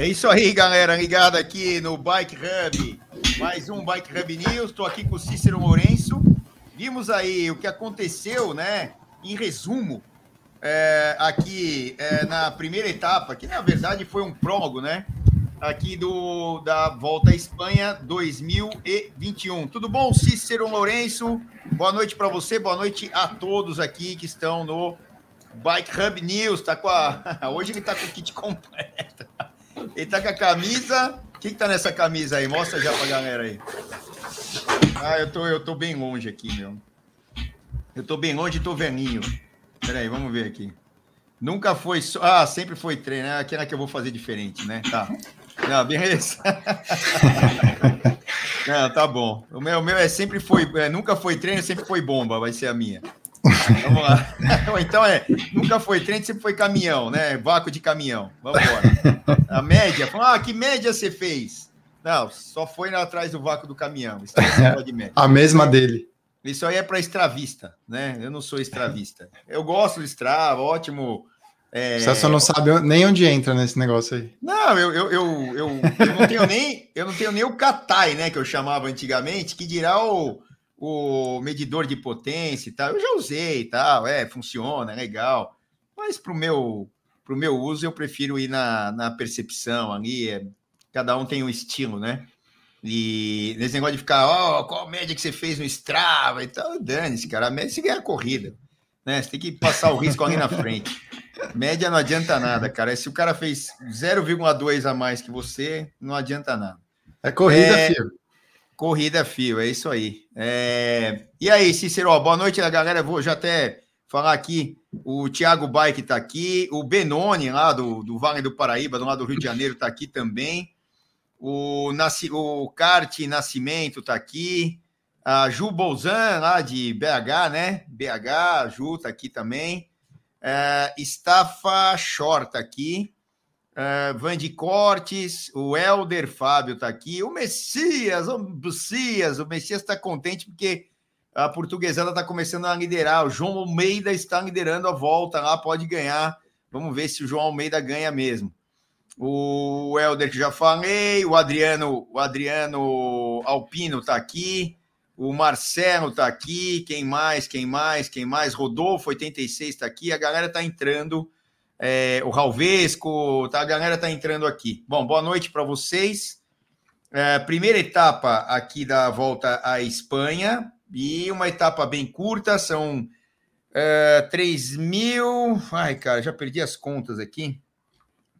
É isso aí, galera, ligado aqui no Bike Hub. Mais um Bike Hub News. Estou aqui com o Cícero Lourenço. Vimos aí o que aconteceu, né? Em resumo, é, aqui é, na primeira etapa, que na verdade foi um prólogo, né? Aqui do da Volta à Espanha 2021. Tudo bom, Cícero Lourenço? Boa noite para você, boa noite a todos aqui que estão no Bike Hub News. Tá com a... Hoje ele tá com o kit completo. Ele tá com a camisa. O que, tá nessa camisa aí? Mostra já pra galera aí. Ah, eu tô, eu tô bem longe aqui, meu. Eu tô bem longe e tô velhinho. Peraí, vamos ver aqui. Nunca foi só. Ah, sempre foi treino, né? Aquela que eu vou fazer diferente, né? Tá. Não, beleza. Não, tá bom. O meu, o meu é sempre foi. É, nunca foi treino, sempre foi bomba, vai ser a minha. Vamos lá. Então é, nunca foi treino, sempre foi caminhão, né? Vácuo de caminhão. Vamos embora. A média, ah, que média você fez? Não, só foi atrás do vácuo do caminhão. É a mesma dele. Isso aí é para extravista, né? Eu não sou extravista. Eu gosto do Strava, ótimo. É... Você só não sabe nem onde entra nesse negócio aí. Não, eu, eu, eu, eu, eu não tenho nem eu não tenho nem o Katai, né? Que eu chamava antigamente, que dirá o, o medidor de potência e tal. Eu já usei e tal, é, funciona, é legal. Mas para o meu, pro meu uso, eu prefiro ir na, na percepção ali. É, cada um tem um estilo, né? E nesse negócio de ficar, ó, oh, qual média que você fez no Strava e tal, dane-se, cara. A média você ganha a corrida. Né? Você tem que passar o risco ali na frente. Média não adianta nada, cara. Se o cara fez 0,2 a mais que você, não adianta nada. É corrida, é... filho. Corrida fio, é isso aí. É... E aí, Cícero, boa noite, galera. Vou já até falar aqui. O Thiago Bike está aqui, o Benoni, lá do, do Vale do Paraíba, do lado do Rio de Janeiro, está aqui também. O, Nasci... o Kart Nascimento está aqui. A Ju Bolzan, lá de BH, né? BH, a Ju está aqui também. É... Estafa Short está aqui. Uh, Cortes, o Helder Fábio está aqui, o Messias, o Messias, o Messias está contente porque a portuguesada está começando a liderar. O João Almeida está liderando a volta lá, pode ganhar. Vamos ver se o João Almeida ganha mesmo. O Helder que já falei, o Adriano, o Adriano Alpino está aqui, o Marcelo está aqui, quem mais, quem mais, quem mais? Rodolfo 86 está aqui, a galera está entrando é, o Ralvesco, tá, a galera tá entrando aqui. Bom, boa noite para vocês. É, primeira etapa aqui da volta à Espanha e uma etapa bem curta, são é, 3 mil. Ai, cara, já perdi as contas aqui.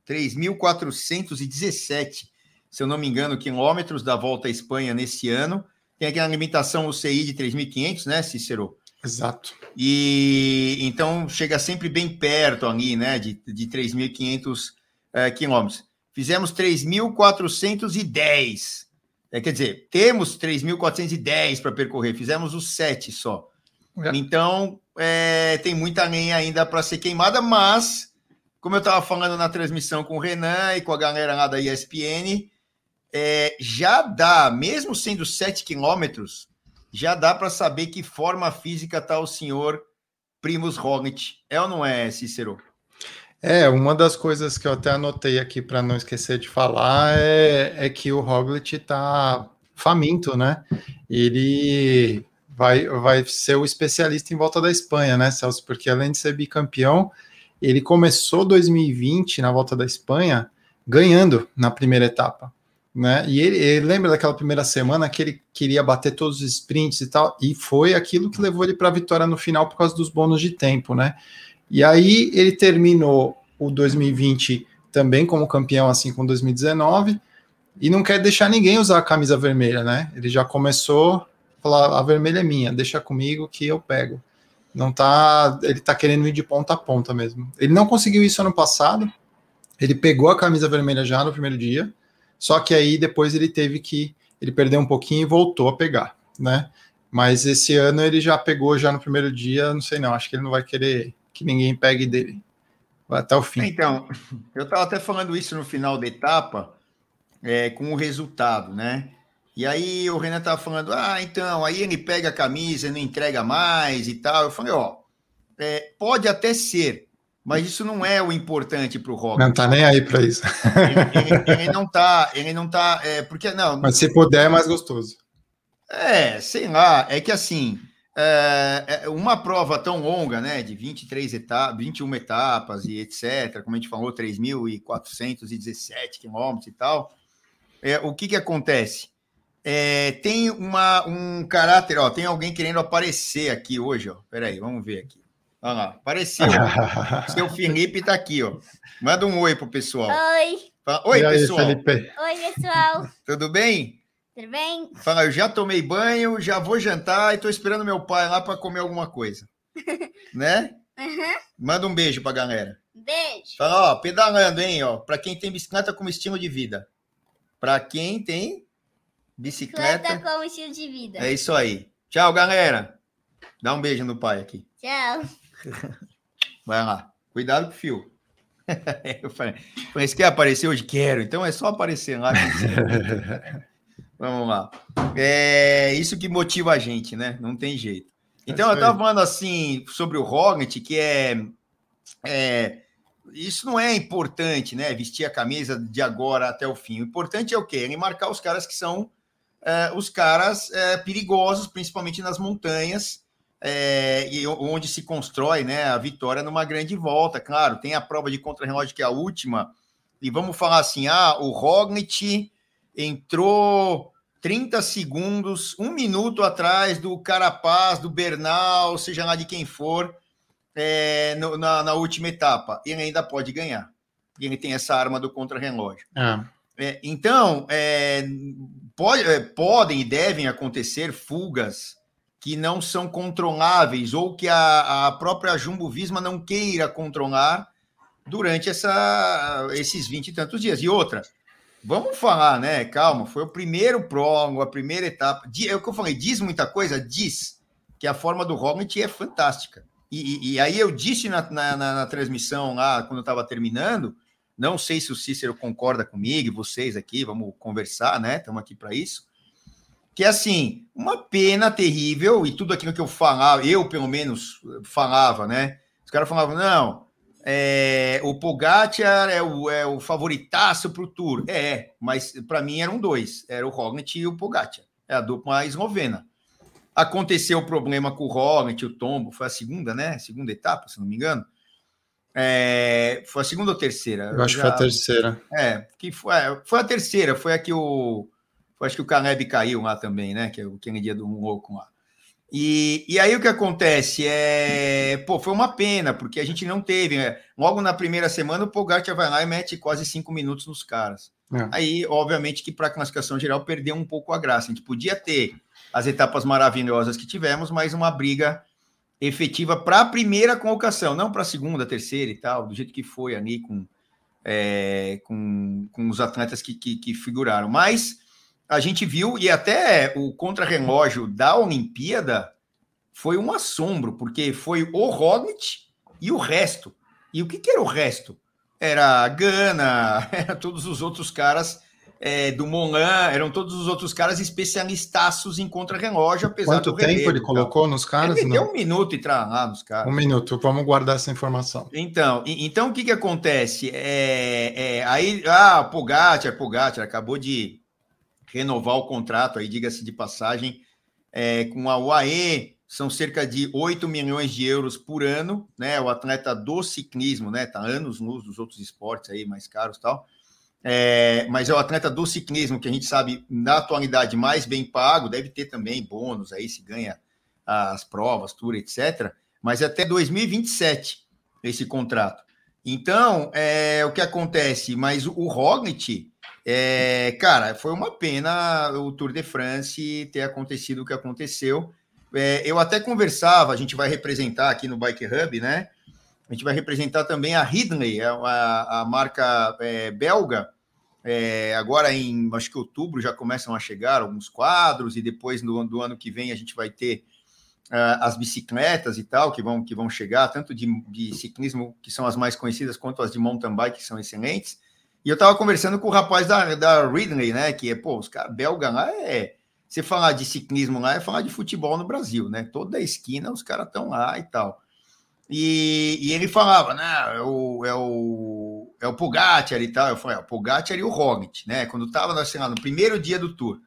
3.417, se eu não me engano, quilômetros da volta à Espanha nesse ano. Tem aqui a limitação UCI de 3.500, né, Cícero? Exato. E então chega sempre bem perto ali, né, de, de 3.500 é, quilômetros. Fizemos 3.410. É, quer dizer, temos 3.410 para percorrer, fizemos os sete só. É. Então, é, tem muita lenha ainda para ser queimada, mas, como eu estava falando na transmissão com o Renan e com a galera lá da ESPN, é, já dá, mesmo sendo 7 quilômetros, já dá para saber que forma física está o senhor Primus Roglic. É ou não é, Cícero? É, uma das coisas que eu até anotei aqui para não esquecer de falar é, é que o Roglic está faminto, né? Ele vai, vai ser o especialista em volta da Espanha, né, Celso? Porque além de ser bicampeão, ele começou 2020 na volta da Espanha ganhando na primeira etapa né? E ele, ele, lembra daquela primeira semana que ele queria bater todos os sprints e tal, e foi aquilo que levou ele para a vitória no final por causa dos bônus de tempo, né? E aí ele terminou o 2020 também como campeão, assim como 2019, e não quer deixar ninguém usar a camisa vermelha, né? Ele já começou a falar: a vermelha é minha, deixa comigo que eu pego. Não tá, ele tá querendo ir de ponta a ponta mesmo. Ele não conseguiu isso ano passado. Ele pegou a camisa vermelha já no primeiro dia só que aí depois ele teve que ele perdeu um pouquinho e voltou a pegar, né? Mas esse ano ele já pegou já no primeiro dia, não sei não, acho que ele não vai querer que ninguém pegue dele. Vai até o fim. Então, eu estava até falando isso no final da etapa, é, com o resultado, né? E aí o Renan estava falando, ah, então, aí ele pega a camisa não entrega mais e tal. Eu falei, ó, é, pode até ser, Mas isso não é o importante para o Roglic. Não tá nem aí para isso. Ele, ele, ele, não tá, ele não tá, é, porque não. Mas se puder é mais gostoso. É, sei lá, é que assim, é, é uma prova tão longa, né, de 23 etapas, 21 etapas e etc, como a gente falou, 3.417 quilômetros e tal, é, o que que acontece? É, tem uma, um caráter, ó, tem alguém querendo aparecer aqui hoje, ó, peraí, vamos ver aqui. Olha lá, apareceu. Seu Felipe tá aqui, ó. Manda um oi pro pessoal. Oi. Fala, oi, aí, pessoal. Felipe? Oi, pessoal. Tudo bem? Tudo bem? Fala, eu já tomei banho, já vou jantar e tô esperando meu pai lá para comer alguma coisa. né? Uhum. Manda um beijo pra galera. Beijo. Fala, ó, pedalando, hein, ó, para quem tem bicicleta como estilo de vida. Para quem tem bicicleta, Bicicleta como estilo de vida. é isso aí. Tchau, galera. Dá um beijo no pai aqui. Tchau. Vai lá. Cuidado com o fio. Eu falei, mas quer aparecer hoje? Quero. Então é só aparecer lá. Vamos lá. É isso que motiva a gente, né? Não tem jeito. Então, eu estava falando assim sobre o Rognit, que é, é, Isso não é importante, né? Vestir a camisa de agora até o fim. O importante é o quê? Ele marcar os caras que são é, os caras é, perigosos, principalmente nas montanhas, é, e onde se constrói né, a vitória numa grande volta. Claro, tem a prova de contra-relógio que é a última, e vamos falar assim: ah, o Rognit entrou 30 segundos, um minuto atrás do Carapaz, do Bernal, seja lá de quem for, é, no, na, na, última etapa. Ele ainda pode ganhar. Ele tem essa arma do contra-relógio. Ah. É, então, é, pode, é, podem e devem acontecer fugas que não são controláveis ou que a, a própria Jumbo Visma não queira controlar durante essa, esses 20 e tantos dias. E outra, vamos falar, né? Calma, foi o primeiro prólogo, a primeira etapa. É o que eu falei, diz muita coisa? Diz que a forma do Roglic é fantástica. E, e, e aí eu disse na, na, na, transmissão lá, quando eu estava terminando, não sei se o Cícero concorda comigo, vocês aqui, vamos conversar, né? Estamos aqui para isso que é assim, uma pena terrível, e tudo aquilo que eu falava, eu pelo menos falava, né? Os caras falavam, não, é, o Pogacar é o, é o favoritaço para o Tour. É, mas para mim eram dois, era o Roglic e o Pogacar, é a dupla eslovena. Aconteceu o problema com o Roglic, o tombo, foi a segunda, né? Segunda etapa, se não me engano. É, foi a segunda ou terceira? Eu acho que foi a terceira. É, que foi, é, foi a terceira, foi a que o acho que o Caleb caiu lá também, né? Que é aquele dia do louco lá. E, e aí o que acontece é, pô, foi uma pena, porque a gente não teve, né? Logo na primeira semana, o Pogacar vai lá e mete quase cinco minutos nos caras. É. Aí, obviamente, que para a classificação geral perdeu um pouco a graça. A gente podia ter as etapas maravilhosas que tivemos, mas uma briga efetiva para a primeira colocação, não para a segunda, terceira e tal, do jeito que foi ali com, é, com, com os atletas que, que, que figuraram. Mas a gente viu, e até o contra-relógio da Olimpíada foi um assombro, porque foi o Roglic e o resto. E o que, que era o resto? Era a Gana, era todos os outros caras é, do Molan, eram todos os outros caras especialistaços em contra-relógio, apesar Quanto do tempo ele colocou nos caras? Ele deu um minuto entrar lá nos caras. Um minuto, vamos guardar essa informação. Então, então o que, que acontece? É, é, aí, ah, Pogacar, Pogacar acabou de renovar o contrato, aí diga-se de passagem, é, com a UAE, são cerca de 8 milhões de euros por ano, né? O atleta do ciclismo, né? Tá anos luz dos outros esportes aí mais caros tal. É, mas é o atleta do ciclismo que a gente sabe na atualidade mais bem pago, deve ter também bônus aí se ganha as provas, tour, etc. Mas é até 2027 esse contrato. Então, é, o que acontece? Mas o Roglic, é, cara, foi uma pena o Tour de France ter acontecido o que aconteceu. É, eu até conversava, a gente vai representar aqui no Bike Hub, né? A gente vai representar também a Ridley, a, a marca é, belga. É, agora em acho que outubro já começam a chegar alguns quadros, e depois do ano que vem a gente vai ter uh, as bicicletas e tal, que vão, que vão chegar, tanto de, de ciclismo, que são as mais conhecidas, quanto as de mountain bike, que são excelentes. E eu tava conversando com o rapaz da, da Ridley, né? Que é, pô, os caras belga lá é. Você falar de ciclismo lá é falar de futebol no Brasil, né? Toda esquina os caras estão lá e tal. E, e ele falava, né? É o, é o, é o Pogacar e tal. Eu falei, é, o Pogacar e o Roglic, né? Quando estava assim, lá, no primeiro dia do Tour.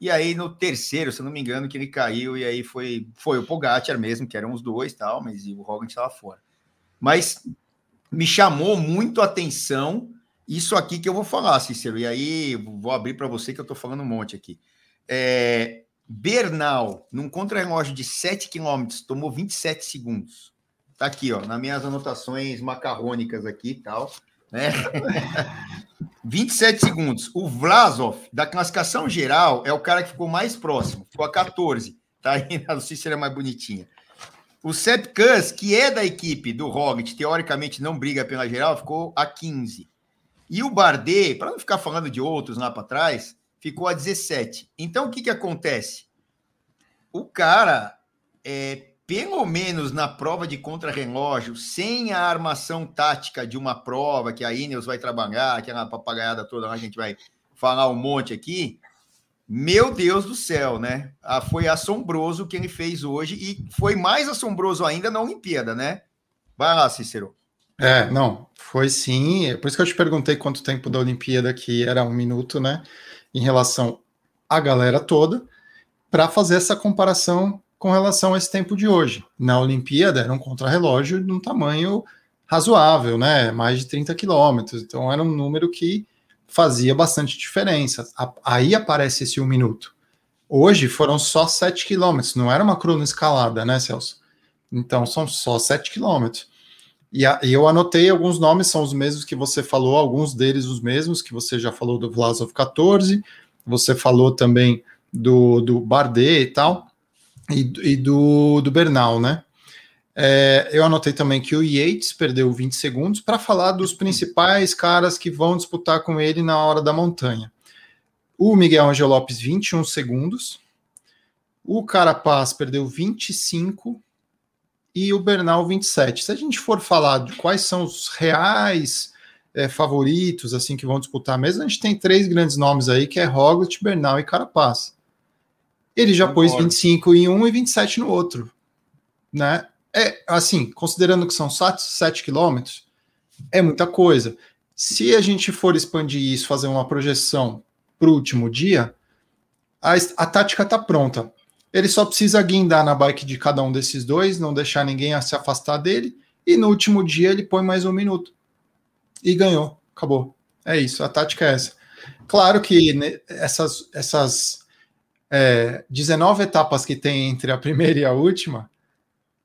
E aí no terceiro, se eu não me engano, que ele caiu e aí foi, foi o Pogacar mesmo, que eram os dois tal, mas o Roglic estava fora. Mas me chamou muito a atenção isso aqui que eu vou falar, Cícero. E aí vou abrir para você que eu estou falando um monte aqui. É, Bernal, num contra-relógio de 7 km, tomou 27 segundos. Tá aqui, ó, nas minhas anotações macarrônicas aqui e tal, né? 27 segundos. O Vlasov, da classificação geral, é o cara que ficou mais próximo, ficou a 14. Tá aí, sei se era mais bonitinha. O Sepp Kuss, que é da equipe do Roglic, teoricamente não briga pela geral, ficou a 15. E o Bardet, para não ficar falando de outros lá para trás, ficou a 17. Então, o que, que acontece? O cara é, pelo menos na prova de contrarrelógio, sem a armação tática de uma prova que a Ineos vai trabalhar, aquela papagaiada toda lá, a gente vai falar um monte aqui. Meu Deus do céu, né? Ah, foi assombroso o que ele fez hoje e foi mais assombroso ainda na Olimpíada, né? Vai lá, Cícero. É, não, foi sim. É por isso que eu te perguntei quanto tempo da Olimpíada, que era um minuto, né? Em relação à galera toda, para fazer essa comparação com relação a esse tempo de hoje. Na Olimpíada era um contrarrelógio de um tamanho razoável, né? Mais de 30 quilômetros. Então era um número que fazia bastante diferença. Aí aparece esse um minuto. Hoje foram só 7 quilômetros, não era uma crono escalada, né, Celso? Então são só 7 quilômetros. E, a, e, eu anotei alguns nomes, são os mesmos que você falou, alguns deles os mesmos, que você já falou do Vlasov 14, você falou também do, do Bardet e tal e, e do, do Bernal, né? É, eu anotei também que o Yates perdeu 20 segundos para falar dos principais caras que vão disputar com ele na hora da montanha. O Miguel Angel Lopes, 21 segundos. O Carapaz perdeu 25 e o Bernal 27. Se a gente for falar de quais são os reais é, favoritos assim que vão disputar mesmo, a gente tem três grandes nomes aí, que é Roglic, Bernal e Carapaz. Ele já Concordo. pôs 25 em um e 27 no outro. Né? É assim, considerando que são 7 quilômetros, é muita coisa. Se a gente for expandir isso, fazer uma projeção para o último dia, a, a tática está pronta. Ele só precisa guindar na bike de cada um desses dois, não deixar ninguém se afastar dele, e no último dia ele põe mais um minuto. E ganhou. Acabou. É isso, a tática é essa. Claro que essas, essas é, 19 etapas que tem entre a primeira e a última,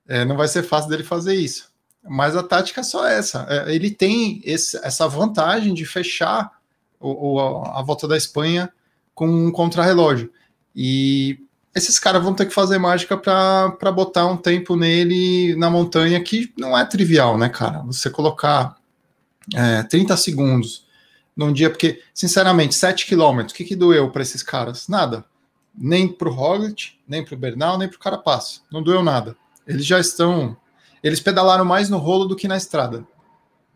é, não vai ser fácil dele fazer isso. Mas a tática é só essa. É, ele tem esse, essa vantagem de fechar o, o, a volta da Espanha com um contrarrelógio. E esses caras vão ter que fazer mágica para botar um tempo nele na montanha que não é trivial, né, cara? Você colocar é, 30 segundos num dia, porque, sinceramente, 7 quilômetros, o que, que doeu para esses caras? Nada nem para o Roglic, nem para o Bernal, nem para o Carapaz. Não doeu nada. Eles já estão. Eles pedalaram mais no rolo do que na estrada,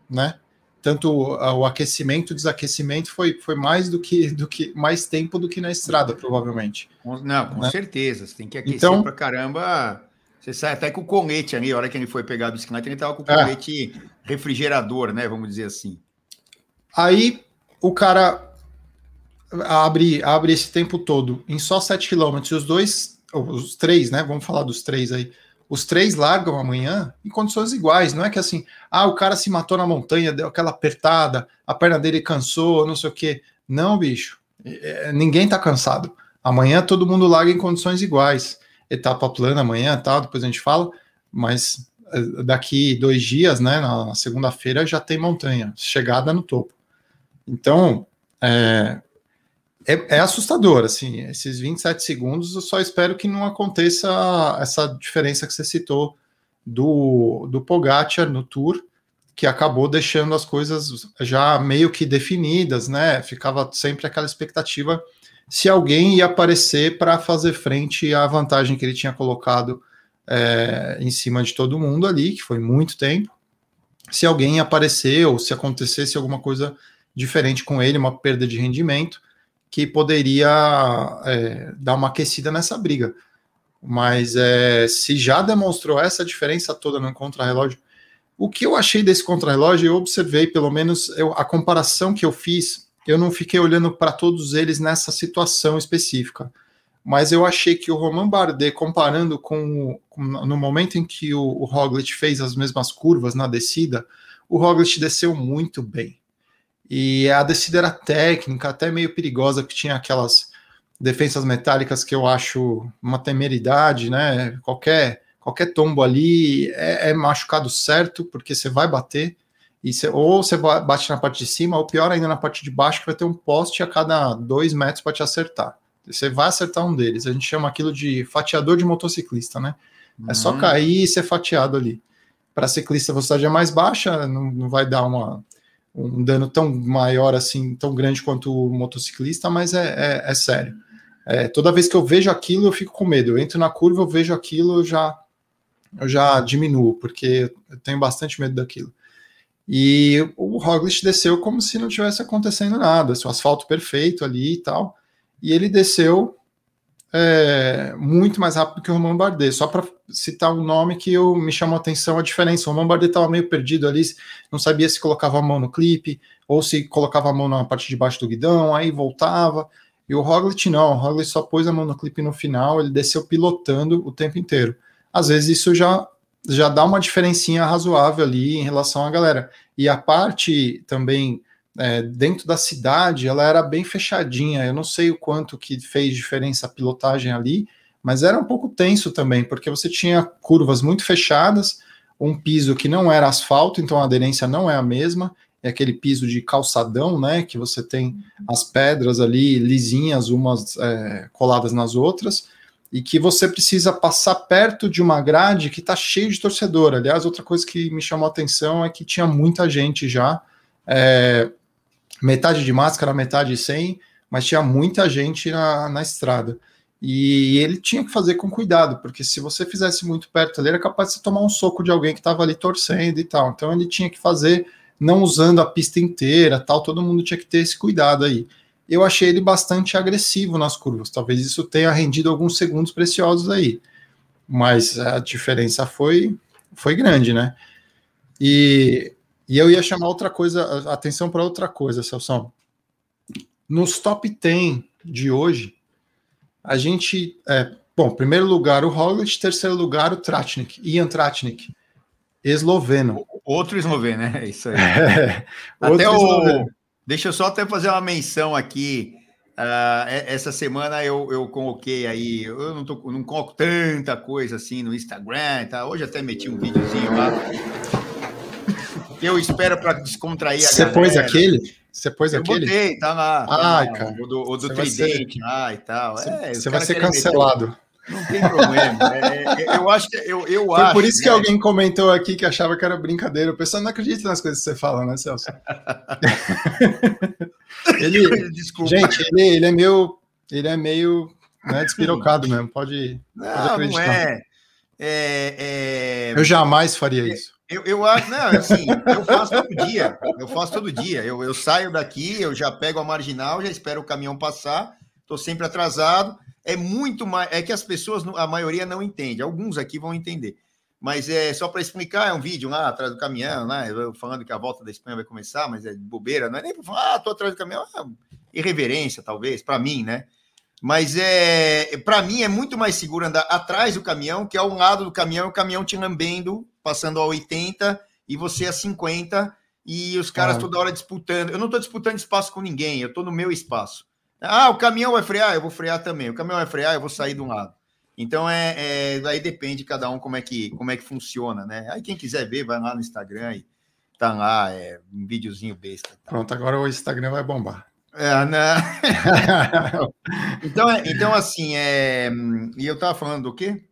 né? Tanto o aquecimento, o desaquecimento foi, foi mais do que, do que mais tempo do que na estrada, provavelmente. Não, com né? certeza. Você tem que aquecer então, para caramba. Você sai até com o colete ali, a hora que ele foi pegar a bicicleta, ele estava com o é. colete é. refrigerador, né? Vamos dizer assim. Aí o cara abre, abre esse tempo todo em só 7 km, e os dois, os três, né? Vamos falar dos três aí. Os três largam amanhã em condições iguais. Não é que assim, ah, o cara se matou na montanha, deu aquela apertada, a perna dele cansou, não sei o quê. Não, bicho. É, é ninguém tá cansado. Amanhã todo mundo larga em condições iguais. Etapa plana amanhã, tal, depois a gente fala, mas é, daqui dois dias, né, na segunda-feira já tem montanha, chegada no topo. Então, é, é, é, assustador, assim, esses 27 segundos, eu só espero que não aconteça essa diferença que você citou do, do Pogacar no Tour, que acabou deixando as coisas já meio que definidas, né? Ficava sempre aquela expectativa se alguém ia aparecer para fazer frente à vantagem que ele tinha colocado é, em cima de todo mundo ali, que foi muito tempo. Se alguém aparecer ou se acontecesse alguma coisa diferente com ele, uma perda de rendimento que poderia é, dar uma aquecida nessa briga. Mas é, se já demonstrou essa diferença toda no contrarrelógio, O que eu achei desse contrarrelógio, eu observei, pelo menos eu, a comparação que eu fiz, eu não fiquei olhando para todos eles nessa situação específica. Mas eu achei que o Roman Bardet, comparando com, com no momento em que o, o Roglic fez as mesmas curvas na descida, o Roglic desceu muito bem. E a descida era técnica, até meio perigosa, que tinha aquelas defensas metálicas que eu acho uma temeridade, né? Qualquer, qualquer tombo ali é, é machucado certo, porque você vai bater, e você, ou você bate na parte de cima, ou pior ainda na parte de baixo, que vai ter um poste a cada dois metros para te acertar. Você vai acertar um deles. A gente chama aquilo de fatiador de motociclista, né? É só uhum. cair e ser fatiado ali. Para ciclista, a velocidade é mais baixa, não, não vai dar uma, um dano tão maior assim, tão grande quanto o motociclista, mas é, é, é sério. É, toda vez que eu vejo aquilo, eu fico com medo. Eu entro na curva, eu vejo aquilo, eu já, eu já diminuo, porque eu tenho bastante medo daquilo. E o Roglic desceu como se não tivesse acontecendo nada, o asfalto perfeito ali e tal. E ele desceu é, muito mais rápido que o Romain Bardet. Só para citar um nome que eu, me chamou a atenção a diferença. O Romain Bardet estava meio perdido ali, não sabia se colocava a mão no clipe ou se colocava a mão na parte de baixo do guidão, aí voltava. E o Roglic não, o Roglic só pôs a mão no clipe no final, ele desceu pilotando o tempo inteiro. Às vezes isso já já dá uma diferencinha razoável ali em relação à galera. E a parte também é, dentro da cidade, ela era bem fechadinha. Eu não sei o quanto que fez diferença a pilotagem ali, mas era um pouco tenso também, porque você tinha curvas muito fechadas, um piso que não era asfalto, então a aderência não é a mesma, é aquele piso de calçadão, né? Que você tem as pedras ali lisinhas, umas é, coladas nas outras, e que você precisa passar perto de uma grade que está cheio de torcedor. Aliás, outra coisa que me chamou a atenção é que tinha muita gente já. É, metade de máscara, metade sem, mas tinha muita gente na, na estrada. E ele tinha que fazer com cuidado, porque se você fizesse muito perto ali, era capaz de tomar um soco de alguém que estava ali torcendo e tal. Então ele tinha que fazer não usando a pista inteira, tal, todo mundo tinha que ter esse cuidado aí. Eu achei ele bastante agressivo nas curvas, talvez isso tenha rendido alguns segundos preciosos aí. Mas a diferença foi foi grande, né? E e eu ia chamar outra coisa, atenção para outra coisa, Celso. Nos top 10 de hoje, a gente. É, bom, primeiro lugar o Roglic, terceiro lugar o Tratnik, Ian Tratnik, esloveno. Outro esloveno, né? Isso aí. É, até o. Esloveno. Deixa eu só até fazer uma menção aqui. Uh, essa semana eu, eu coloquei aí, eu não, tô, não coloco tanta coisa assim no Instagram, tá? Hoje até meti um videozinho lá eu espero para descontrair Você pôs aquele? Você pôs eu aquele? Botei, tá lá. Ah, tá cara. O do, o do ser... lá e tal. Você, é, você vai ser cancelado. Não tem problema. É, é, eu acho que eu, eu Foi acho, por isso né? que alguém comentou aqui que achava que era brincadeira. O pessoal não acredita nas coisas que você fala, né, Celso? ele, Desculpa. Gente, ele, ele é meio, ele é meio né, despirocado mesmo. Pode, não, pode acreditar. Não é. É, é... Eu jamais faria isso. Eu, eu acho, não, assim, eu faço todo dia. Eu faço todo dia. Eu, eu saio daqui, eu já pego a marginal, já espero o caminhão passar, estou sempre atrasado. É muito mais. É que as pessoas, a maioria não entende. Alguns aqui vão entender. Mas é só para explicar, é um vídeo lá atrás do caminhão, né? Falando que a volta da Espanha vai começar, mas é bobeira, não é nem para falar, ah, tô atrás do caminhão, é irreverência, talvez, para mim, né? Mas é, para mim é muito mais seguro andar atrás do caminhão, que ao lado do caminhão, o caminhão te lambendo passando a 80 e você a 50 e os caras ah. toda hora disputando. Eu não estou disputando espaço com ninguém, eu estou no meu espaço. Ah, o caminhão vai frear, eu vou frear também. O caminhão vai frear, eu vou sair de um lado. Então é, é aí depende de cada um como é que como é que funciona, né? Aí quem quiser ver, vai lá no Instagram e tá lá, é um videozinho besta. Pronto, agora o Instagram vai bombar. É, né? então, é, então, assim, é... e eu tava falando do quê?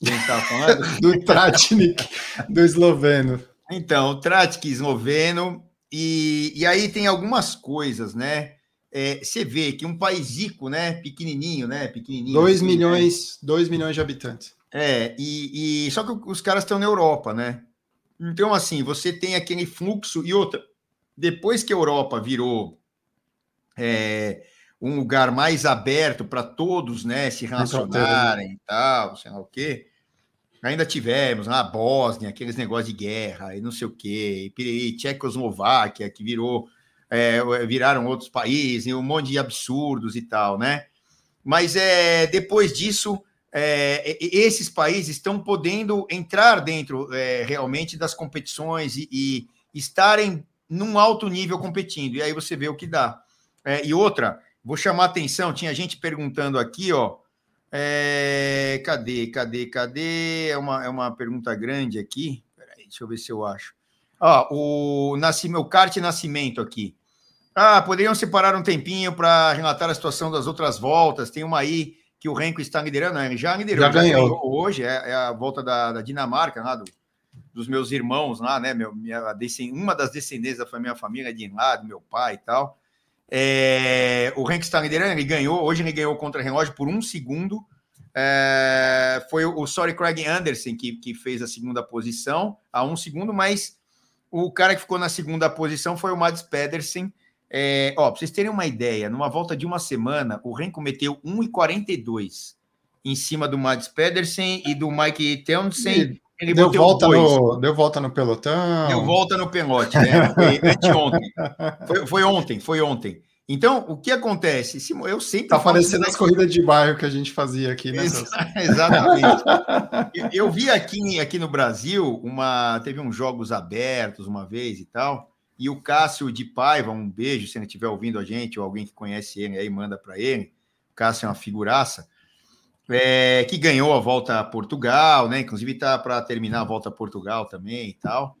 Estava falando? do Tratnik, do esloveno. Então, o Tratnik esloveno, e, e aí tem algumas coisas, né? É, você vê que um país rico, né? Pequenininho, né? Pequenininho. 2 assim, milhões, né? dois milhões de habitantes. É, e, e só que os caras estão na Europa, né? Então, assim, você tem aquele fluxo e outra. Depois que a Europa virou é, um lugar mais aberto para todos, né? Se relacionarem e tal, sei lá o quê Ainda tivemos na Bósnia, aqueles negócios de guerra e não sei o quê, e Tchecoslováquia, que virou, é, viraram outros países, um monte de absurdos e tal, né? Mas é, depois disso, é, esses países estão podendo entrar dentro é, realmente das competições e, e, estarem num alto nível competindo. E aí você vê o que dá. É, e outra, vou chamar atenção, tinha gente perguntando aqui, ó, é, cadê, cadê, cadê? É uma, é uma pergunta grande aqui. Peraí, deixa eu ver se eu acho. Ah, o, Nascimento, o kart Nascimento aqui. Ah, poderiam separar um tempinho para relatar a situação das outras voltas. Tem uma aí que o Renko está liderando. Né? Já liderou, já, já ganhou. ganhou. hoje. É, é, a volta da, da Dinamarca, lá do, dos meus irmãos lá, né? Meu, minha, uma das descendentes da minha família de lá, do meu pai e tal. É, o Rank está liderando, ele ganhou. Hoje ele ganhou contra relógio por um segundo. É, foi o, Sorry Craig Anderson que, que fez a segunda posição a um segundo, mas o cara que ficou na segunda posição foi o Mads Pedersen. É, ó, para vocês terem uma ideia, numa volta de uma semana, o Renko meteu 1,42 em cima do Mads Pedersen e do Mike Townsend. Ele deu volta, no, deu volta no pelotão. Deu volta no pelote, né? Foi anteontem. Foi, foi ontem, foi ontem. Então, o que acontece? Eu sempre. Tá parecendo as corridas de bairro que a gente fazia aqui, né? Exatamente. eu, eu, vi aqui, aqui no Brasil uma. Teve uns jogos abertos uma vez e tal. E o Cássio de Paiva, um beijo, se ele estiver ouvindo a gente, ou alguém que conhece ele aí, manda para ele. O Cássio é uma figuraça é, que ganhou a volta a Portugal, né? Inclusive está para terminar a volta a Portugal também e tal.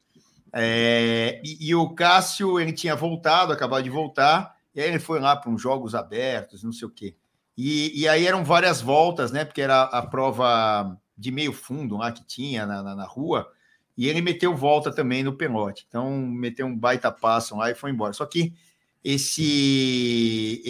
É, e, e, o Cássio ele tinha voltado, acabado de voltar, e aí ele foi lá para uns jogos abertos, não sei o quê. E, e, aí eram várias voltas, né? Porque era a prova de meio fundo lá que tinha na, na, na rua, e ele meteu volta também no pelote. Então meteu um baita passo lá e foi embora. Só que esse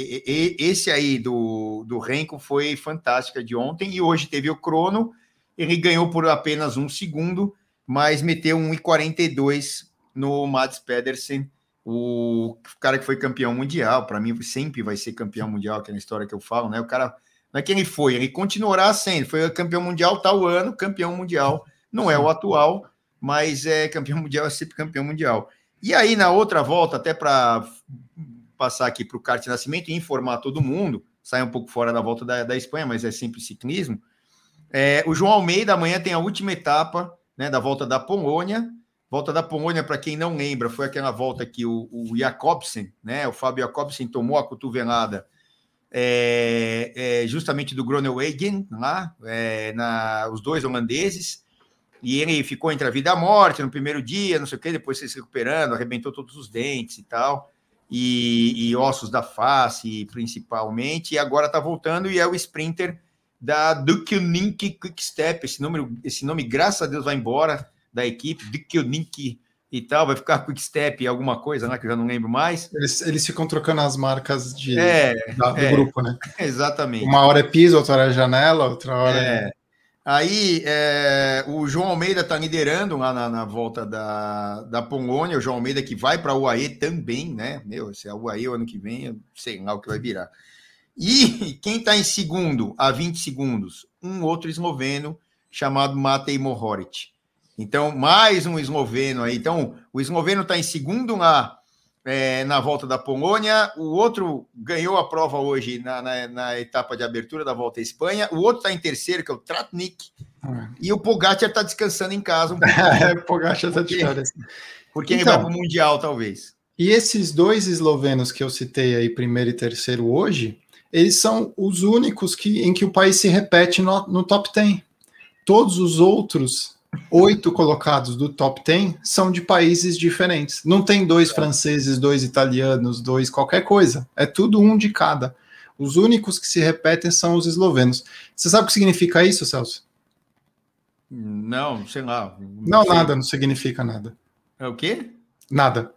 esse aí do, do Renko foi fantástica de ontem e hoje teve o crono. Ele ganhou por apenas um segundo, mas meteu 1,42 no Mads Pedersen, o cara que foi campeão mundial. Para mim, sempre vai ser campeão mundial, aquela história que eu falo, né? O cara não é que ele foi, ele continuará sendo. Foi campeão mundial tal ano, campeão mundial. Não é o atual, mas é campeão mundial, é sempre campeão mundial. E aí, na outra volta, até para passar aqui para o kart nascimento e informar todo mundo, sai um pouco fora da volta da, da Espanha, mas é sempre ciclismo. É, o João Almeida amanhã tem a última etapa né, da volta da Polônia. Volta da Polônia, para quem não lembra, foi aquela volta que o, o Jacobsen, né, o Fábio Jacobsen tomou a cotovelada é, é, justamente do Groenewegen, lá, é, na, os dois holandeses, e ele ficou entre a vida e a morte no primeiro dia, não sei o que, depois se recuperando, arrebentou todos os dentes e tal e, e ossos da face, principalmente, e agora está voltando e é o sprinter da Dukelink Quickstep. Esse nome, esse nome, graças a Deus, vai embora da equipe, Dukelink e tal, vai ficar Quickstep alguma coisa, né, que eu já não lembro mais. Eles, eles ficam trocando as marcas de, é, da, do é, grupo, né? Exatamente. Uma hora é piso, outra hora é janela, outra hora é... é... Aí é, o João Almeida está liderando lá na, na, volta da, da Polônia, o João Almeida que vai para o UAE também, né? Meu, se é o UAE o ano que vem, sei lá o que vai virar. E quem está em segundo, a 20 segundos? Um outro esloveno chamado Matej Mohoric. Então, mais um esloveno aí. Então, o esloveno está em segundo lá é, na volta da Polônia, o outro ganhou a prova hoje na, na, na etapa de abertura da volta à Espanha, o outro está em terceiro, que é o Tratnik, ah. e o Pogacar está descansando em casa. Um é, o Pogacar está de férias. Porque então, ele vai para o Mundial, talvez. E esses dois eslovenos que eu citei aí, primeiro e terceiro hoje, eles são os únicos que, em que o país se repete no, no top 10. Todos os outros oito colocados do top 10 são de países diferentes. Não tem dois franceses, dois italianos, dois qualquer coisa. É tudo um de cada. Os únicos que se repetem são os eslovenos. Você sabe o que significa isso, Celso? Não, sei lá. Não, não nada, não significa nada. É o quê? Nada.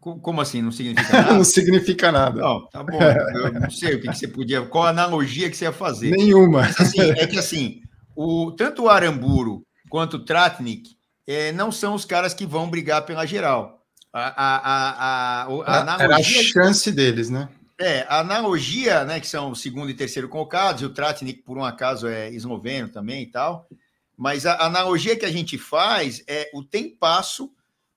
Como assim? Não significa nada? não significa nada. Não, tá bom. Eu não sei o que, que você podia. Qual a analogia que você ia fazer? Nenhuma. Assim, é que assim, o, tanto o Aramburo quanto o Tratnik, é, não são os caras que vão brigar pela geral. A, a, a, a, analogia, Era a chance deles, né? É, a analogia, né, que são o segundo e terceiro colocados, e o Tratnik, por um acaso, é esloveno também e tal, Mas a analogia que a gente faz é o tempasso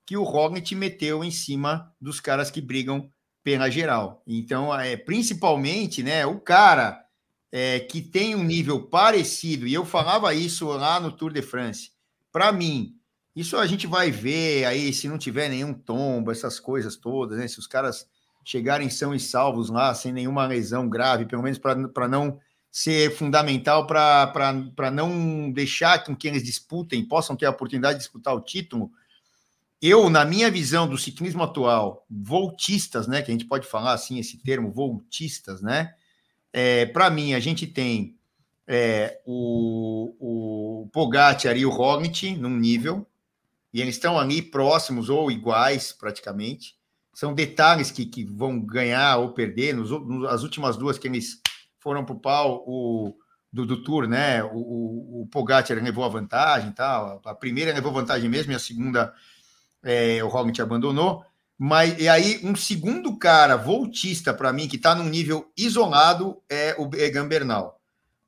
que o Roglic meteu em cima dos caras que brigam pela geral. Então, é, principalmente, né, o cara é, que tem um nível parecido, e eu falava isso lá no Tour de France, para mim, isso a gente vai ver aí, se não tiver nenhum tombo, essas coisas todas, né, se os caras chegarem são e salvos lá, sem nenhuma lesão grave, pelo menos para não ser fundamental para não deixar com que eles disputem, possam ter a oportunidade de disputar o título, eu, na minha visão do ciclismo atual, voltistas, né, que a gente pode falar assim esse termo, voltistas, né, é, para mim a gente tem é, o, o Pogacar e o Roglic num nível, e eles estão ali próximos ou iguais praticamente, são detalhes que, que vão ganhar ou perder, nos, as últimas duas que eles foram para o pau, do, do Tour, né, o, o, o Pogacar levou a vantagem tal, a primeira levou vantagem mesmo, e a segunda é, o Roglic abandonou, mas e aí um segundo cara voltista para mim que está num nível isolado é o Egan Bernal,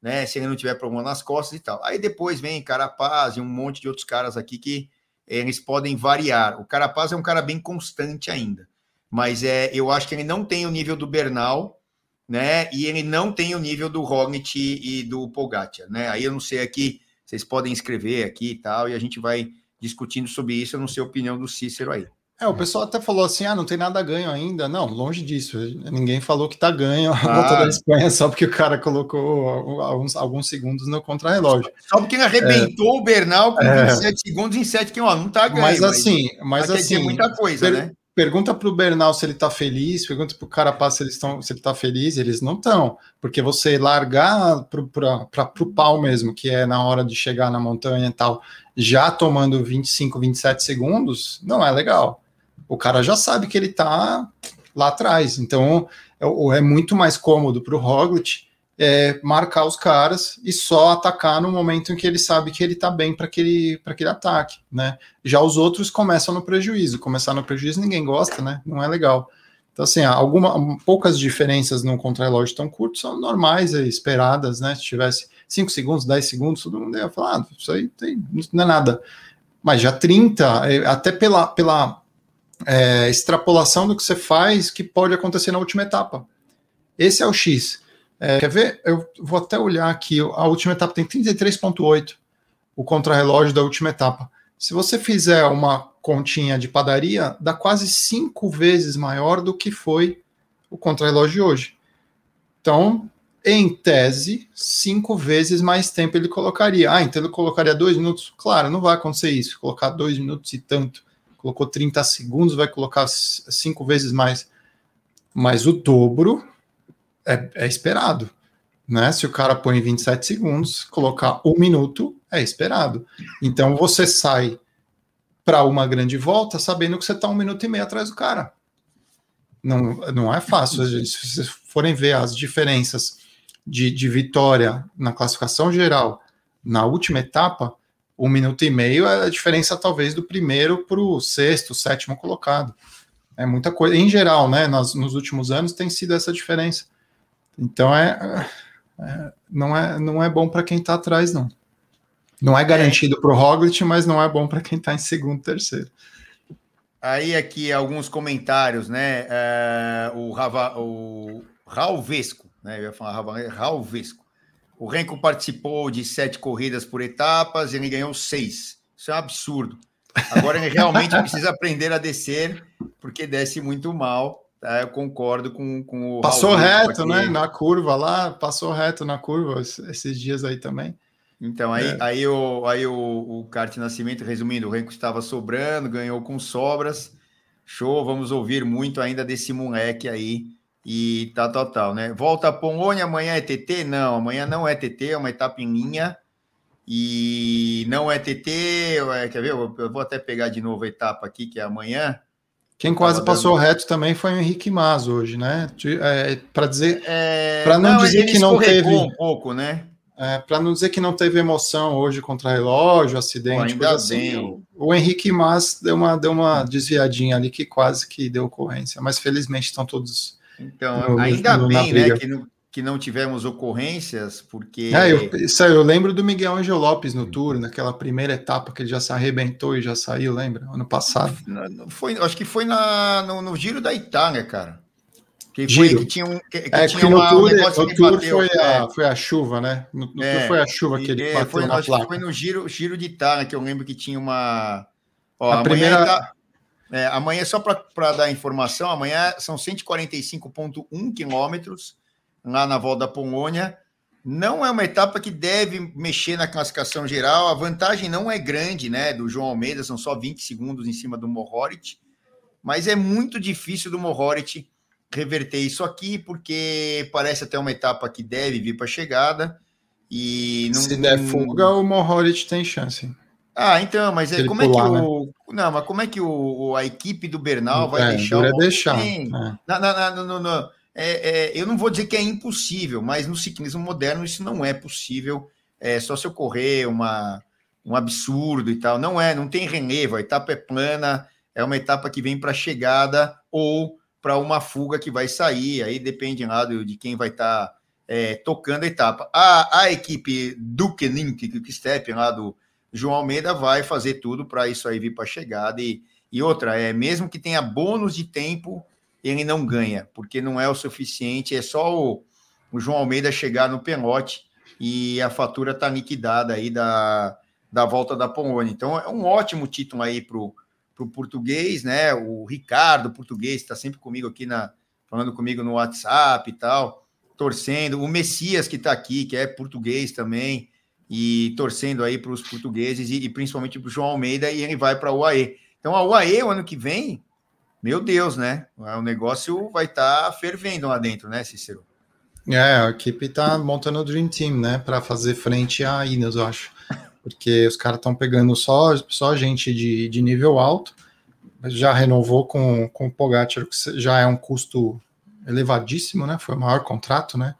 né? Se ele não tiver problema nas costas e tal. Aí depois vem Carapaz e um monte de outros caras aqui que eles podem variar. O Carapaz é um cara bem constante ainda, mas é, eu acho que ele não tem o nível do Bernal, né? E ele não tem o nível do Roglic e do Pogacar, né? Aí eu não sei aqui, vocês podem escrever aqui e tal, e a gente vai discutindo sobre isso. Eu não sei a opinião do Cícero aí. É, o pessoal até falou assim: ah, não tem nada ganho ainda. Não, longe disso. Ninguém falou que tá ganho a ah. volta da Espanha só porque o cara colocou alguns, alguns segundos no contrarrelógio. Só porque ele arrebentou é, o Bernal com é, 27 segundos em 7, que ó, não tá ganho. Mas assim, mas, mas assim. muita coisa, per, né? Pergunta para o Bernal se ele está feliz, pergunta para o Carapaz se, eles estão, se ele está feliz, eles não estão, porque você largar para o pau mesmo, que é na hora de chegar na montanha e tal, já tomando 25, 27 segundos, não é legal. O cara já sabe que ele está lá atrás, então é, é muito mais cômodo para o Roglic é, marcar os caras e só atacar no momento em que ele sabe que ele está bem para aquele, aquele ataque, né? Já os outros começam no prejuízo. Começar no prejuízo ninguém gosta, né? Não é legal. Então, assim, alguma, poucas diferenças no contrarrelógio tão curto são normais e esperadas, né? Se tivesse 5 segundos, 10 segundos, todo mundo ia falar, ah, isso aí tem, não é nada. Mas já 30, é, até pela, pela é, extrapolação do que você faz, que pode acontecer na última etapa. Esse é o X. É, quer ver? Eu vou até olhar aqui. A última etapa tem 33,8 o contrarrelógio da última etapa. Se você fizer uma continha de padaria, dá quase cinco vezes maior do que foi o contrarrelógio de hoje. Então, em tese, cinco vezes mais tempo ele colocaria. Ah, então ele colocaria dois minutos? Claro, não vai acontecer isso. Colocar dois minutos e tanto. Colocou 30 segundos, vai colocar cinco vezes mais. Mas o dobro é, é esperado. Né? Se o cara põe 27 segundos, colocar um minuto é esperado. Então você sai para uma grande volta sabendo que você está um minuto e meio atrás do cara. Não, não é fácil. Se vocês forem ver as diferenças de, de vitória na classificação geral na última etapa, um minuto e meio é a diferença talvez do primeiro para o sexto, sétimo colocado. É muita coisa. Em geral, né? Nos, últimos anos tem sido essa diferença. Então é, é não é não é bom para quem está atrás não. Não é garantido para o Roglic, mas não é bom para quem está em segundo, terceiro. Aí aqui alguns comentários, né? É, o, Rava, o Raul Vesco, né? Eu ia falar Rava, Raul Vesco. O Renko participou de sete corridas por etapas e ele ganhou seis. Isso é um absurdo. Agora ele realmente precisa aprender a descer, porque desce muito mal. Tá, eu concordo com, com o. Passou Raul reto, né? Na curva lá, passou reto na curva esses dias aí também. Então, aí, é. aí, o, aí o, o Carte Nascimento, resumindo, o Renko estava sobrando, ganhou com sobras. Show, vamos ouvir muito ainda desse moleque aí. E tal, tal, tal, né? Volta a Polônia, amanhã é TT? Não, amanhã não é TT, é uma etapa em linha. E não é TT, é, quer ver? Eu, eu vou até pegar de novo a etapa aqui, que é amanhã. Quem quase passou dando... reto também foi o Henrique Mas hoje, né? É, para dizer, é... para não, não, dizer que não teve um pouco, né? É, para não dizer que não teve emoção hoje contra relógio, acidente, Pô, assim, o, o, Henrique Mas deu uma, deu uma desviadinha ali que quase que deu ocorrência, mas felizmente estão todos. Então, no, ainda no, bem, né? Que, que não tivemos ocorrências, porque. É, eu, isso aí, eu lembro do Miguel Angel Lopes no Tour, naquela primeira etapa que ele já se arrebentou e já saiu, lembra? Ano passado. Foi, acho que foi na, no, no Giro da Itália, cara. Que foi Giro. que tinha um. Que, que É tinha que no uma- um Tour, negócio no que Tour bateu, foi, é. a, foi a chuva, né? No, no É, Tour foi a chuva que ele É, bateu foi, na acho que placa. foi no Giro, Giro de Itália que eu lembro que tinha uma. Ó, A primeira- tá- é, amanhã, só para dar informação, amanhã são 145,1 quilômetros lá na volta da Polônia. Não é uma etapa que deve mexer na classificação geral. A vantagem não é grande, né? Do João Almeida, são só 20 segundos em cima do Mohoric. Mas é muito difícil do Mohoric reverter isso aqui, porque parece até uma etapa que deve vir para a chegada. E não, Se der fuga, o Mohoric tem chance. Ah, então, mas é, como é pular, que o. Não, mas como é que o, a equipe do Bernal vai é, deixar o. deixar. É. Na- na- na- no- é- é, eu não vou dizer que é impossível, mas no ciclismo moderno isso não é possível. É só se ocorrer uma, um absurdo e tal. Não é, não tem relevo. A etapa é plana, é uma etapa que vem para chegada ou para uma fuga que vai sair. Aí depende lá do- de quem vai estar tocando a etapa. A, a equipe do Kenink, que Step lá do João Almeida, vai fazer tudo para isso aí vir para chegada. E, e outra, é mesmo que tenha bônus de tempo, ele não ganha, porque não é o suficiente, é só o, o João Almeida chegar no pelote e a fatura está liquidada aí da, da volta da Polônia. Então é um ótimo título aí para o português, né? O Ricardo, português, está sempre comigo aqui na falando comigo no WhatsApp e tal, torcendo. O Messias que está aqui, que é português também, e torcendo aí para os portugueses e, e principalmente para o João Almeida, e ele vai para a UAE. Então a UAE, o ano que vem, meu Deus, né? O negócio vai estar tá fervendo lá dentro, né, Cícero? É, a equipe tá montando o Dream Team, né, para fazer frente à Ineos, eu acho. Porque os caras estão pegando só, só gente de, de nível alto, já renovou com, com o Pogacar, que já é um custo elevadíssimo, né, foi o maior contrato, né,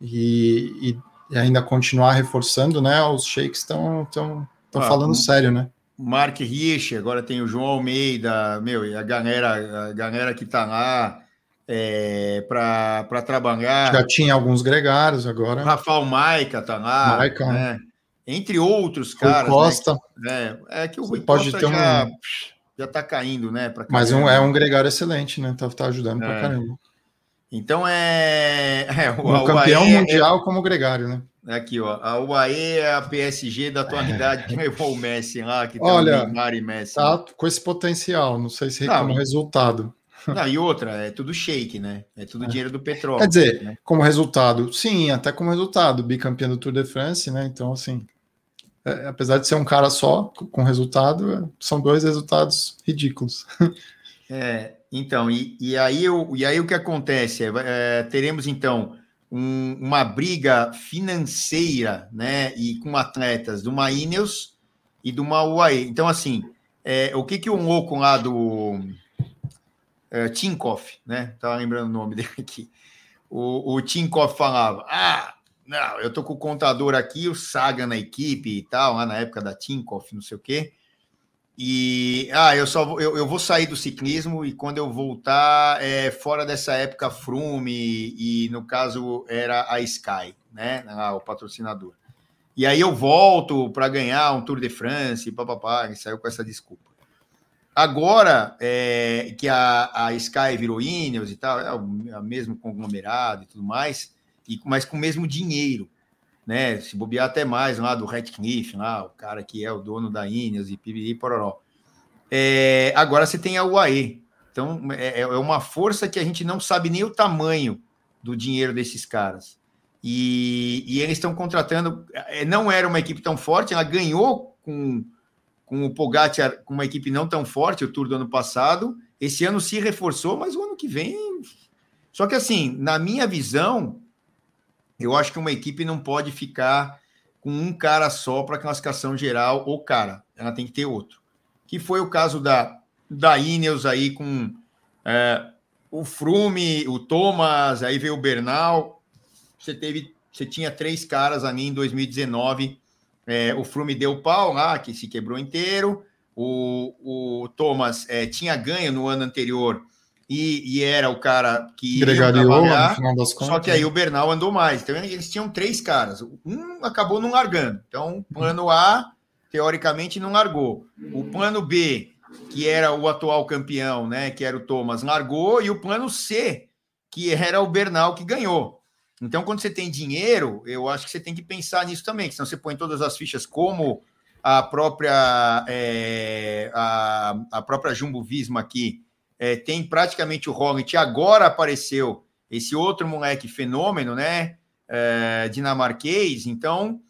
e, e, e ainda continuar reforçando, né, os shakes estão tão, tão Ah, falando sério, né. Mark Rich, agora tem o João Almeida, meu, e a galera, a galera que tá lá é, para trabalhar. Já tinha alguns gregários agora. Rafael Maica tá lá, Maica, né? Entre outros Rui caras. Costa, né? É, é que o Rui pode Costa ter um- já, já tá caindo, né? pra mas um, é um gregário excelente, né, tá, tá ajudando pra É. caramba. Então é. é o, campeão UAE é- mundial como gregário, né. Aqui, ó. A UAE é a PSG da atualidade que levou o Messi lá, que Olha, o Neymar e Messi. Tá com esse potencial, não sei se Não. como resultado. Não, e outra, é tudo shake, né? É tudo dinheiro do petróleo. Quer dizer, né? como resultado, sim, até como resultado, bicampeão do Tour de France, né? Então, assim, é, apesar de ser um cara só com resultado, é, são dois resultados ridículos. É, então, e, e, aí, o, e aí o que acontece? É, é, teremos, então, um- uma briga financeira, né? E com atletas de uma Ineos e de uma UAE. Então, assim, é, o que, que o louco lá do é, Tinkoff, né? Tava lembrando o nome dele aqui. O, o Tinkoff falava: Ah, não, eu tô com o contador aqui, o Saga na equipe e tal, lá na época da Tinkoff, não sei o quê. E ah, eu só vou, eu, eu vou sair do ciclismo e quando eu voltar é fora dessa época Frume e, no caso era a Sky, né, lá, o patrocinador. E aí eu volto para ganhar um Tour de France, papapá, e saiu com essa desculpa. Agora é, que a, a Sky virou Ineos e tal, é o, é o mesmo conglomerado e tudo mais, e, mas com o mesmo dinheiro né? Se bobear até mais lá do Ratcliffe, lá, o cara que é o dono da Ineos e piriri pororó. É, agora você tem a UAE. Então é, é uma força que a gente não sabe nem o tamanho do dinheiro desses caras. E, e eles estão contratando. é, Não era uma equipe tão forte, ela ganhou com, com o Pogacar, com uma equipe não tão forte, o Tour do ano passado. Esse ano se reforçou, mas o ano que vem. Só que assim, na minha visão, eu acho que uma equipe não pode ficar com um cara só para classificação geral ou cara, ela tem que ter outro. Que foi o caso da, da Ineos aí com é, o Frume, o Thomas, aí veio o Bernal. Você teve, você tinha três caras ali em 2019. É, o Frume deu pau lá, que se quebrou inteiro. O, o Thomas é, tinha ganho no ano anterior e, e era o cara que Gregariou, no final das contas. Só que aí o Bernal andou mais. Então eles tinham três caras. Um acabou não largando. Então, plano A, teoricamente, não largou. O plano B, que era o atual campeão, né? Que era o Thomas, largou, e o plano C, que era o Bernal que ganhou. Então, quando você tem dinheiro, eu acho que você tem que pensar nisso também, que senão você põe todas as fichas como a própria é, a, a própria Jumbo Visma aqui é, tem praticamente o Roglic, agora apareceu esse outro moleque fenômeno, né? É, dinamarquês, então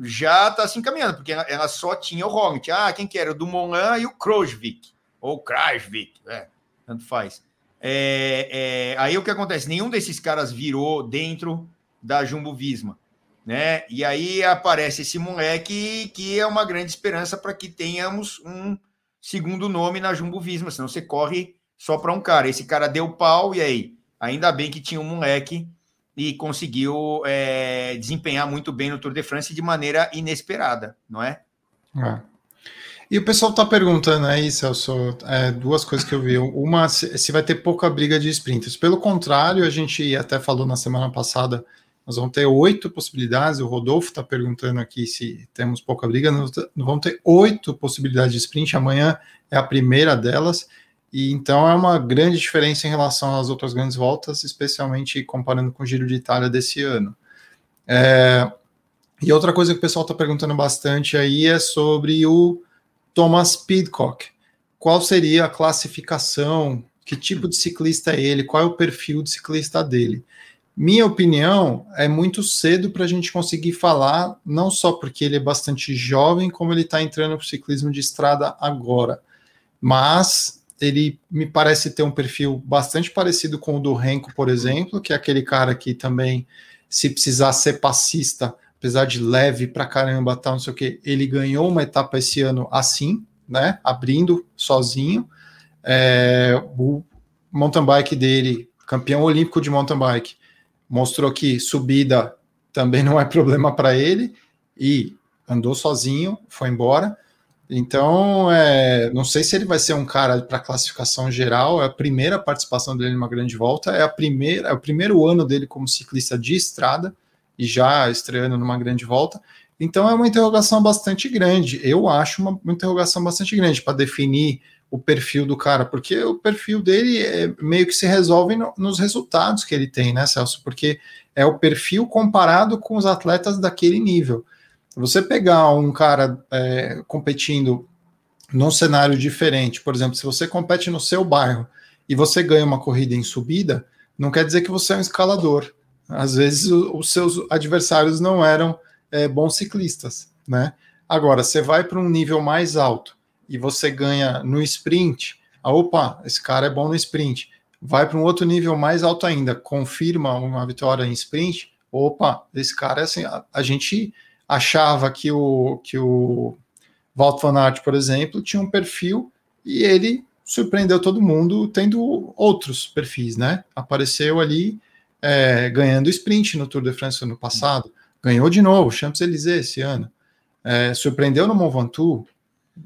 já está se encaminhando, porque ela, ela, só tinha o Roglic. Ah, quem que era? O Dumoulin e o Krojvik, ou Krajvik, é, tanto faz. É, é, aí o que acontece? Nenhum desses caras virou dentro da Jumbo Visma, né? E aí aparece esse moleque que é uma grande esperança para que tenhamos um segundo nome na Jumbo Visma, senão você corre só para um cara. Esse cara deu pau, e aí? Ainda bem que tinha um moleque e conseguiu é, desempenhar muito bem no Tour de France de maneira inesperada, não é? é. E o pessoal está perguntando aí, Celso, é, duas coisas que eu vi. Uma, se vai ter pouca briga de sprinters. Pelo contrário, a gente até falou na semana passada, nós vamos ter oito possibilidades. O Rodolfo está perguntando aqui se temos pouca briga. Nós vamos ter oito possibilidades de sprint. Amanhã é a primeira delas. E então é uma grande diferença em relação às outras grandes voltas, especialmente comparando com o Giro de Itália desse ano. É, e outra coisa que o pessoal está perguntando bastante aí é sobre o Thomas Pidcock. Qual seria a classificação? Que tipo de ciclista é ele? Qual é o perfil de ciclista dele? Minha opinião é muito cedo para a gente conseguir falar, não só porque ele é bastante jovem, como ele está entrando para o ciclismo de estrada agora. Mas ele me parece ter um perfil bastante parecido com o do Renko, por exemplo, que é aquele cara que também, se precisar ser passista, apesar de leve pra caramba, tal, não sei o que, ele ganhou uma etapa esse ano assim, né? Abrindo sozinho. É, o mountain bike dele, campeão olímpico de mountain bike, mostrou que subida também não é problema para ele e andou sozinho, foi embora. Então, é, não sei se ele vai ser um cara para classificação geral. É a primeira participação dele numa grande volta, é a primeira, é o primeiro ano dele como ciclista de estrada e já estreando numa grande volta. Então, é uma interrogação bastante grande. Eu acho uma, uma interrogação bastante grande para definir o perfil do cara, porque o perfil dele é, meio que se resolve no, nos resultados que ele tem, né, Celso? Porque é o perfil comparado com os atletas daquele nível. Você pegar um cara é, competindo num cenário diferente, por exemplo, se você compete no seu bairro e você ganha uma corrida em subida, não quer dizer que você é um escalador. Às vezes os seus adversários não eram é, bons ciclistas, né? Agora, você vai para um nível mais alto e você ganha no sprint, ah, opa, esse cara é bom no sprint. Vai para um outro nível mais alto ainda, confirma uma vitória em sprint, opa, esse cara é assim, a, a gente achava que o, que o Walt Van Aert, por exemplo, tinha um perfil e ele surpreendeu todo mundo tendo outros perfis, né? Apareceu ali é, ganhando sprint no Tour de France ano passado, ganhou de novo Champs-Élysées esse ano, é, surpreendeu no Mont Ventoux,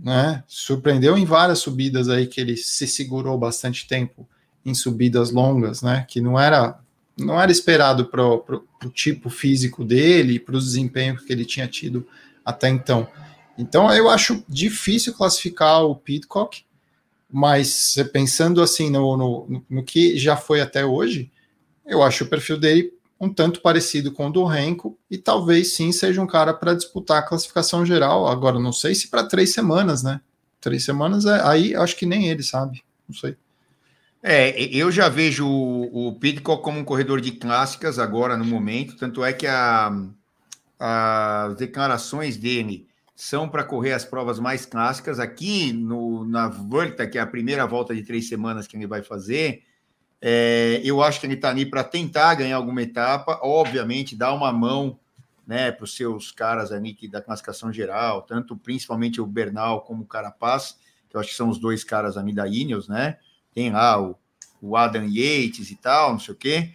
né? Surpreendeu em várias subidas aí que ele se segurou bastante tempo em subidas longas, né? Que não era não era esperado para o tipo físico dele, para o desempenho que ele tinha tido até então. Então eu acho difícil classificar o Pitcock, mas pensando assim no, no, no, que já foi até hoje, eu acho o perfil dele um tanto parecido com o do Renko e talvez sim seja um cara para disputar a classificação geral. Agora, não sei se para três semanas, né? Três semanas é, aí acho que nem ele sabe, não sei. É, eu já vejo o, o como um corredor de clássicas agora no momento, tanto é que a, as declarações dele são para correr as provas mais clássicas. Aqui no, na Volta, que é a primeira volta de três semanas que ele vai fazer, é, eu acho que ele está ali para tentar ganhar alguma etapa, obviamente, dar uma mão né, para os seus caras ali que, da classificação geral, tanto principalmente o Bernal como o Carapaz, que eu acho que são os dois caras ali da Ineos, né? Tem lá o, o Adam Yates e tal, não sei o quê,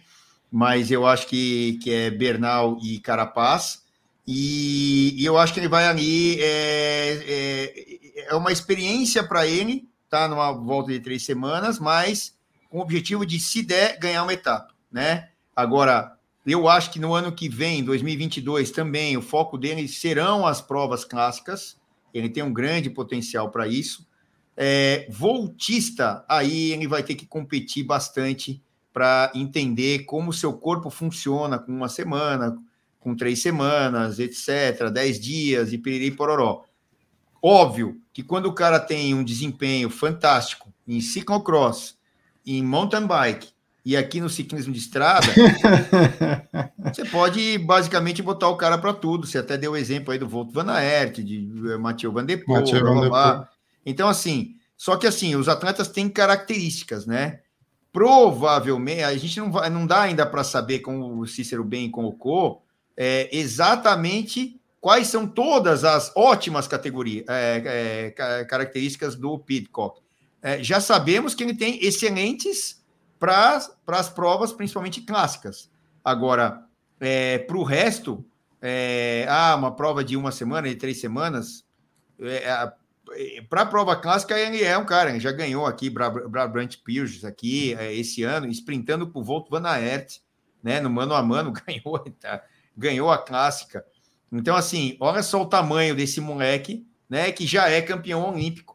mas eu acho que, que é Bernal e Carapaz, e, e eu acho que ele vai ali, é, é, é uma experiência para ele, tá numa volta de três semanas, mas com o objetivo de, se der, ganhar uma etapa, né? Agora, eu acho que no ano que vem, 2022, também o foco dele serão as provas clássicas. Ele tem um grande potencial para isso. É, voltista, aí ele vai ter que competir bastante para entender como o seu corpo funciona com uma semana, com três semanas, etc., dez dias e piriri pororó. Óbvio que quando o cara tem um desempenho fantástico em ciclocross, em mountain bike e aqui no ciclismo de estrada, você pode basicamente botar o cara para tudo. Você até deu o exemplo aí do Volto Van Aert, de eh, Mathieu Van Der Poel, blá, blá, blá. Então, assim, só que assim, os atletas têm características, né? Provavelmente, a gente não, vai, não dá ainda para saber, como o Cícero bem colocou, é, exatamente quais são todas as ótimas categorias, é, é, características do Pidcock. É, já sabemos que ele tem excelentes para as provas, principalmente clássicas. Agora, é, para o resto, é, ah, uma prova de uma semana, de três semanas, para a prova clássica, ele é um cara, ele já ganhou aqui Brabant Pierce aqui é, esse ano, sprintando por Volto Van Aert, né, no mano a mano, ganhou, tá, ganhou a clássica. Então, assim, olha só o tamanho desse moleque, né, que já é campeão olímpico.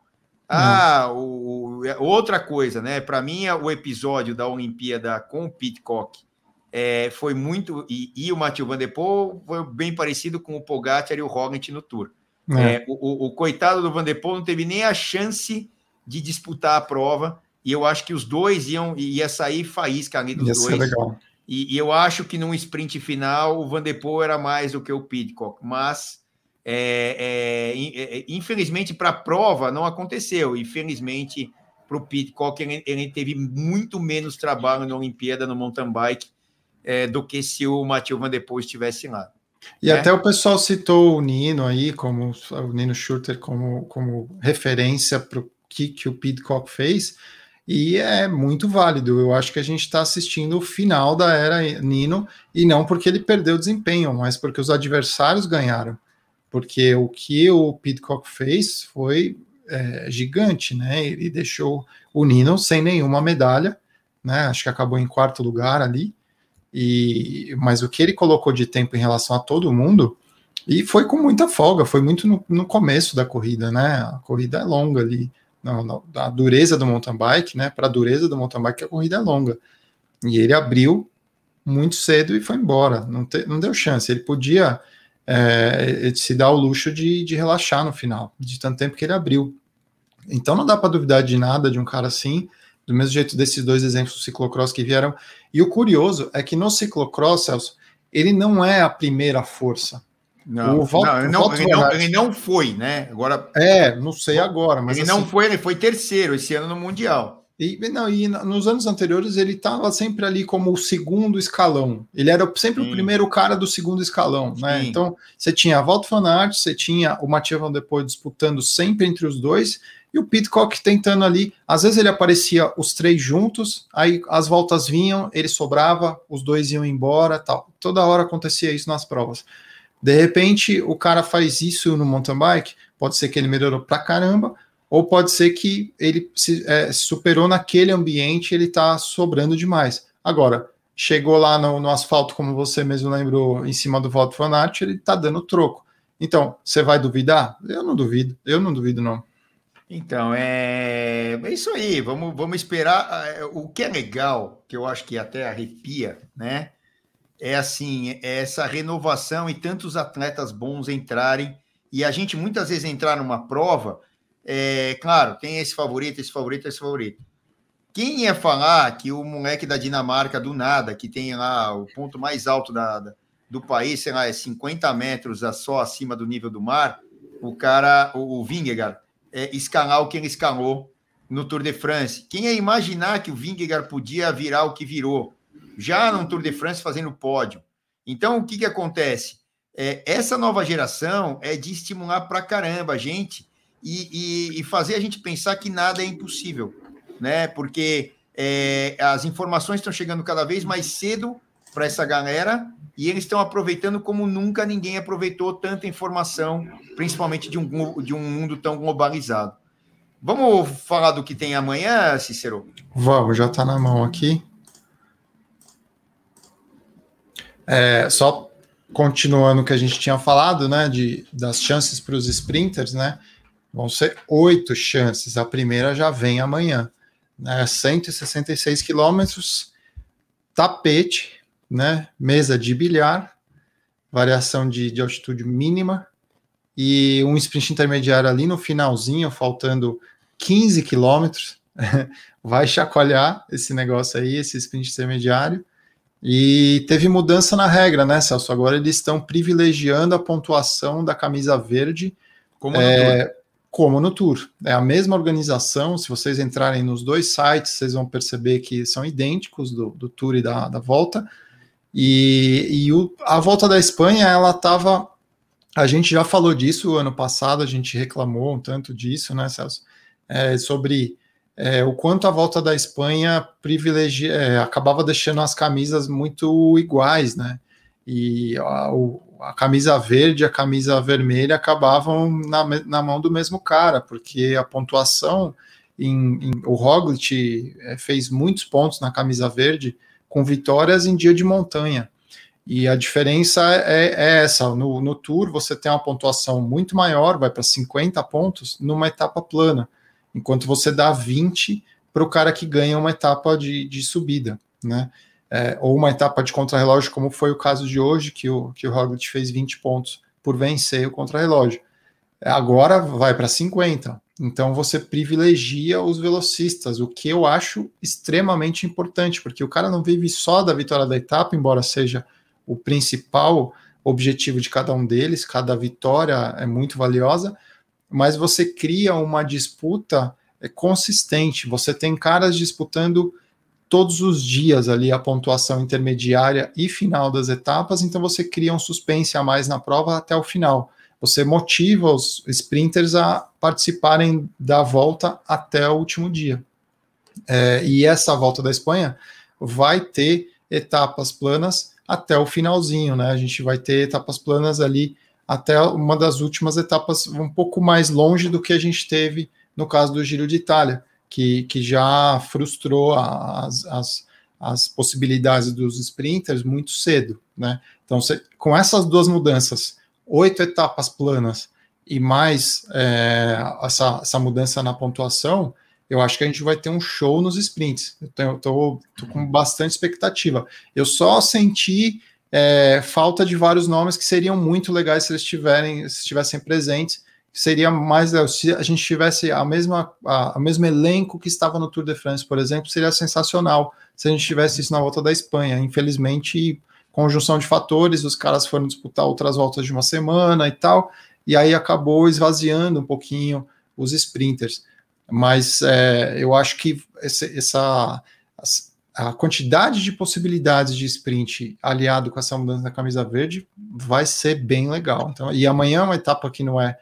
Ah, o, é, outra coisa, né? Para mim, o episódio da Olimpíada com o Pitcock é, foi muito. E, e o Mathieu Van Der Poel foi bem parecido com o Pogacar e o Roglic no Tour. É. É, o, o, coitado do Van Der Poel não teve nem a chance de disputar a prova. E eu acho que os dois iam ia sair faísca ali dos ia dois. Legal. E, e, eu acho que num sprint final o Van Der Poel era mais do que o Pitcock, mas é, é, é infelizmente para a prova não aconteceu. Infelizmente para o Pitcock ele, ele, teve muito menos trabalho na Olimpíada no mountain bike é, do que se o Matheus Van Der Poel estivesse lá. E né? até o pessoal citou o Nino aí, como o Nino Schurter, como, como referência para o que, que o Pitcock fez. E é muito válido. Eu acho que a gente está assistindo o final da era Nino, e não porque ele perdeu desempenho, mas porque os adversários ganharam. Porque o que o Pitcock fez foi é, gigante, né? Ele deixou o Nino sem nenhuma medalha, né? Acho que acabou em quarto lugar ali. E, mas o que ele colocou de tempo em relação a todo mundo, e foi com muita folga, foi muito no, no começo da corrida, né? A corrida é longa ali não, da dureza do mountain bike, né? Para a dureza do mountain bike, a corrida é longa. E ele abriu muito cedo e foi embora. Não, te, não deu chance. Ele podia é, se dar o luxo de, de relaxar no final, de tanto tempo que ele abriu. Então não dá para duvidar de nada de um cara assim, do mesmo jeito desses dois exemplos do ciclocross que vieram. E o curioso é que no ciclocross, Celso, ele não é a primeira força. Não, Val, não, ele, não, ele, não, ele, não, foi, né? Agora. É, não sei agora, mas. Ele assim, não foi, ele foi terceiro esse ano no Mundial. E, não, e nos anos anteriores ele estava sempre ali como o segundo escalão. Ele era sempre Sim. o primeiro cara do segundo escalão, né? Então você tinha a Walt van Aert, você tinha o Mathieu Van Der Poel disputando sempre entre os dois e o Pitcock tentando ali. Às vezes ele aparecia os três juntos, aí as voltas vinham, ele sobrava, os dois iam embora, tal. Toda hora acontecia isso nas provas. De repente, o cara faz isso no mountain bike, pode ser que ele melhorou pra caramba, ou pode ser que ele se é, superou naquele ambiente ele tá sobrando demais. Agora, chegou lá no, no, asfalto, como você mesmo lembrou, em cima do Walter Van Aert, ele tá dando troco. Então, você vai duvidar? Eu não duvido, eu não duvido, não. Então, é, é isso aí, vamos, vamos esperar. É, o que é legal, que eu acho que até arrepia, né? é assim, é essa renovação e tantos atletas bons entrarem, e a gente muitas vezes entrar numa prova, é, claro, tem esse favorito, esse favorito, esse favorito. Quem ia falar que o moleque da Dinamarca, do nada, que tem lá o ponto mais alto da, da do país, sei lá, é 50 metros só acima do nível do mar, o cara, o, o Vingegaard, é, escalar o que ele escalou no Tour de France. Quem ia imaginar que o Vingegaard podia virar o que virou? já no Tour de France fazendo pódio. Então, o que, que acontece? É, essa nova geração é de estimular para caramba a gente e, e, e, fazer a gente pensar que nada é impossível, né? Porque é, as informações estão chegando cada vez mais cedo para essa galera e eles estão aproveitando como nunca ninguém aproveitou tanta informação, principalmente de um, de um mundo tão globalizado. Vamos falar do que tem amanhã, Cícero? Vamos, já está na mão aqui. É, só continuando o que a gente tinha falado, né, de, das chances para os sprinters, né, vão ser oito chances. A primeira já vem amanhã, né, 166 quilômetros, tapete, né, mesa de bilhar, variação de, de altitude mínima e um sprint intermediário ali no finalzinho, faltando 15 quilômetros, vai chacoalhar esse negócio aí, esse sprint intermediário. E teve mudança na regra, né, Celso? Agora eles estão privilegiando a pontuação da camisa verde como no, é, tour. como no Tour. É a mesma organização. Se vocês entrarem nos dois sites, vocês vão perceber que são idênticos do, do Tour e da, da volta. E, e o, a volta da Espanha, ela estava. A gente já falou disso ano passado, a gente reclamou um tanto disso, né, Celso? É, sobre é, o quanto a volta da Espanha privilegia, é, acabava deixando as camisas muito iguais, né? E a, o, a camisa verde e a camisa vermelha acabavam na, na mão do mesmo cara, porque a pontuação em, em o Roglic é, fez muitos pontos na camisa verde com vitórias em dia de montanha. E a diferença é, é essa: no, no Tour você tem uma pontuação muito maior, vai para 50 pontos numa etapa plana enquanto você dá 20 para o cara que ganha uma etapa de, de subida, né? É, ou uma etapa de contrarrelógio, como foi o caso de hoje, que o, que o Roglic fez 20 pontos por vencer o contrarrelógio. Agora vai para 50. Então você privilegia os velocistas, o que eu acho extremamente importante, porque o cara não vive só da vitória da etapa, embora seja o principal objetivo de cada um deles, cada vitória é muito valiosa, mas você cria uma disputa é, consistente. Você tem caras disputando todos os dias ali a pontuação intermediária e final das etapas, então você cria um suspense a mais na prova até o final. Você motiva os sprinters a participarem da volta até o último dia. É, e essa volta da Espanha vai ter etapas planas até o finalzinho, né? A gente vai ter etapas planas ali até uma das últimas etapas um pouco mais longe do que a gente teve no caso do Giro de Itália, que, que já frustrou as, as, as possibilidades dos sprinters muito cedo. Né? Então, com essas duas mudanças, oito etapas planas e mais é, essa, essa mudança na pontuação, eu acho que a gente vai ter um show nos sprints. Eu estou com bastante expectativa. Eu só senti é, falta de vários nomes que seriam muito legais se eles tiverem, se estivessem presentes. Seria mais se a gente tivesse a mesma a, a mesmo elenco que estava no Tour de France, por exemplo, seria sensacional se a gente tivesse isso na volta da Espanha. Infelizmente, conjunção de fatores, os caras foram disputar outras voltas de uma semana e tal, e aí acabou esvaziando um pouquinho os sprinters. Mas é, eu acho que esse, essa a quantidade de possibilidades de sprint aliado com essa mudança da camisa verde vai ser bem legal. Então, e amanhã é uma etapa que não é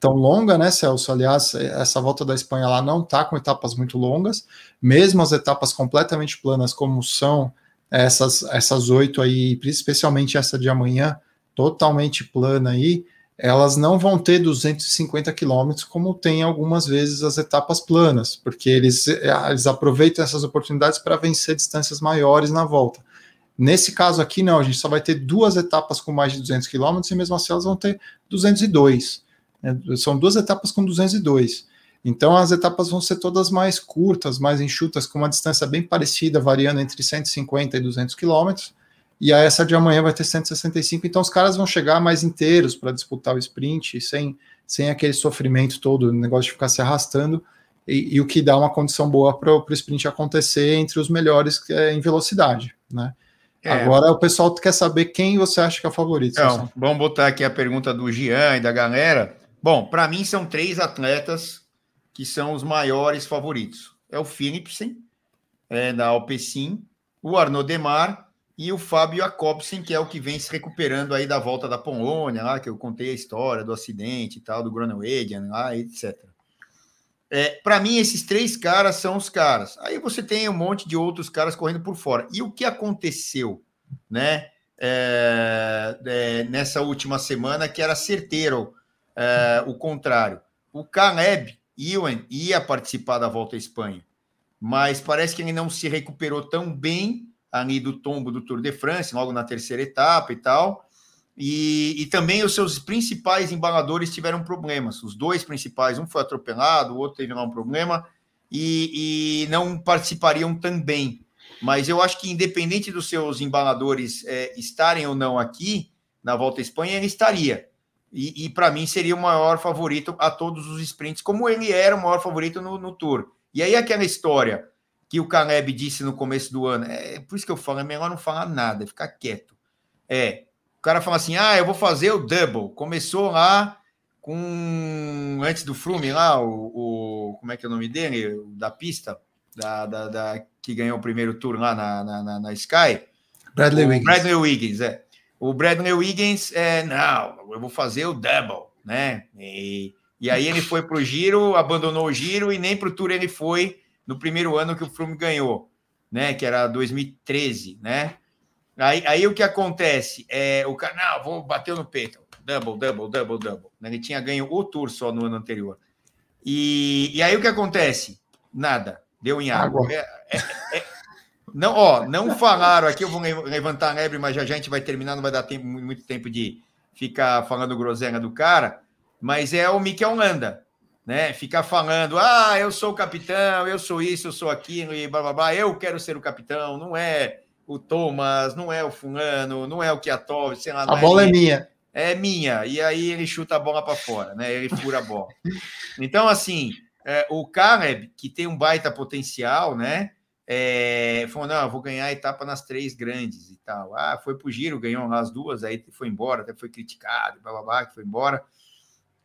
tão longa, né, Celso? Aliás, essa volta da Espanha lá não está com etapas muito longas, mesmo as etapas completamente planas, como são essas essas oito aí, especialmente essa de amanhã, totalmente plana aí elas não vão ter 250 quilômetros como tem algumas vezes as etapas planas, porque eles, eles aproveitam essas oportunidades para vencer distâncias maiores na volta. Nesse caso aqui, não, a gente só vai ter duas etapas com mais de 200 quilômetros e mesmo assim elas vão ter 202. Né? São duas etapas com 202. Então as etapas vão ser todas mais curtas, mais enxutas, com uma distância bem parecida, variando entre 150 e 200 quilômetros e aí essa de amanhã vai ter 165, então os caras vão chegar mais inteiros para disputar o sprint, sem, sem aquele sofrimento todo, o negócio de ficar se arrastando, e, e o que dá uma condição boa para o sprint acontecer entre os melhores é, em velocidade, né? É. Agora o pessoal quer saber quem você acha que é o favorito. Então, vamos botar aqui a pergunta do Gian e da galera. Bom, para mim são três atletas que são os maiores favoritos. É o Philipsen, é, da Alpecin, o Arnaud Demar e o Fábio Jacobsen, que é o que vem se recuperando aí da volta da Polônia, lá que eu contei a história do acidente e tal, do Groenewegen, lá, etc. É, para mim, esses três caras são os caras. Aí você tem um monte de outros caras correndo por fora. E o que aconteceu, né? É, é, nessa última semana que era certeiro é, o contrário. O Caleb Ewan ia participar da Volta à Espanha, mas parece que ele não se recuperou tão bem ali do tombo do Tour de France, logo na terceira etapa e tal. E, e, também os seus principais embaladores tiveram problemas. Os dois principais, um foi atropelado, o outro teve lá um problema e, e não participariam também. Mas eu acho que, independente dos seus embaladores é, estarem ou não aqui na Volta à Espanha, ele estaria. E, e para mim seria o maior favorito a todos os sprints, como ele era o maior favorito no, no Tour. E aí aquela história que o Caleb disse no começo do ano, é por isso que eu falo, é melhor não falar nada, é ficar quieto. É, o cara fala assim, ah, eu vou fazer o double. Começou lá com antes do Flume lá, o, o, como é que é o nome dele, da pista, da, da, da que ganhou o primeiro tour lá na, na, na Sky. Bradley Wiggins. Bradley Wiggins, é. O Bradley Wiggins, é, não, eu vou fazer o double, né? E, e aí ele foi para o giro, abandonou o giro e nem para o Tour ele foi no primeiro ano que o Froome ganhou, né? Que era 2013, né? Aí, aí o que acontece? É, o cara, não, vou bater no peito. Double, double, double, double. Ele tinha ganho o Tour só no ano anterior. E, e aí o que acontece? Nada. Deu em água. água. É, é, é não, ó, não falaram aqui, eu vou levantar a lebre, mas já, já a gente vai terminar, não vai dar tempo, muito tempo de ficar falando groselha do cara, mas é o Mikel Landa, né? Ficar falando, ah, eu sou o capitão, eu sou isso, eu sou aquilo, e blá blá blá, eu quero ser o capitão, não é o Thomas, não é o Fulano, não é o Kiatov, sei lá. A bola é, é minha. É minha, e aí ele chuta a bola para fora, né? Ele fura a bola. Então, assim, é, o Caleb, que tem um baita potencial, né? É, falou: não, eu vou ganhar a etapa nas três grandes e tal. Ah, foi pro giro, ganhou as duas, aí foi embora, até foi criticado, blá, que foi embora.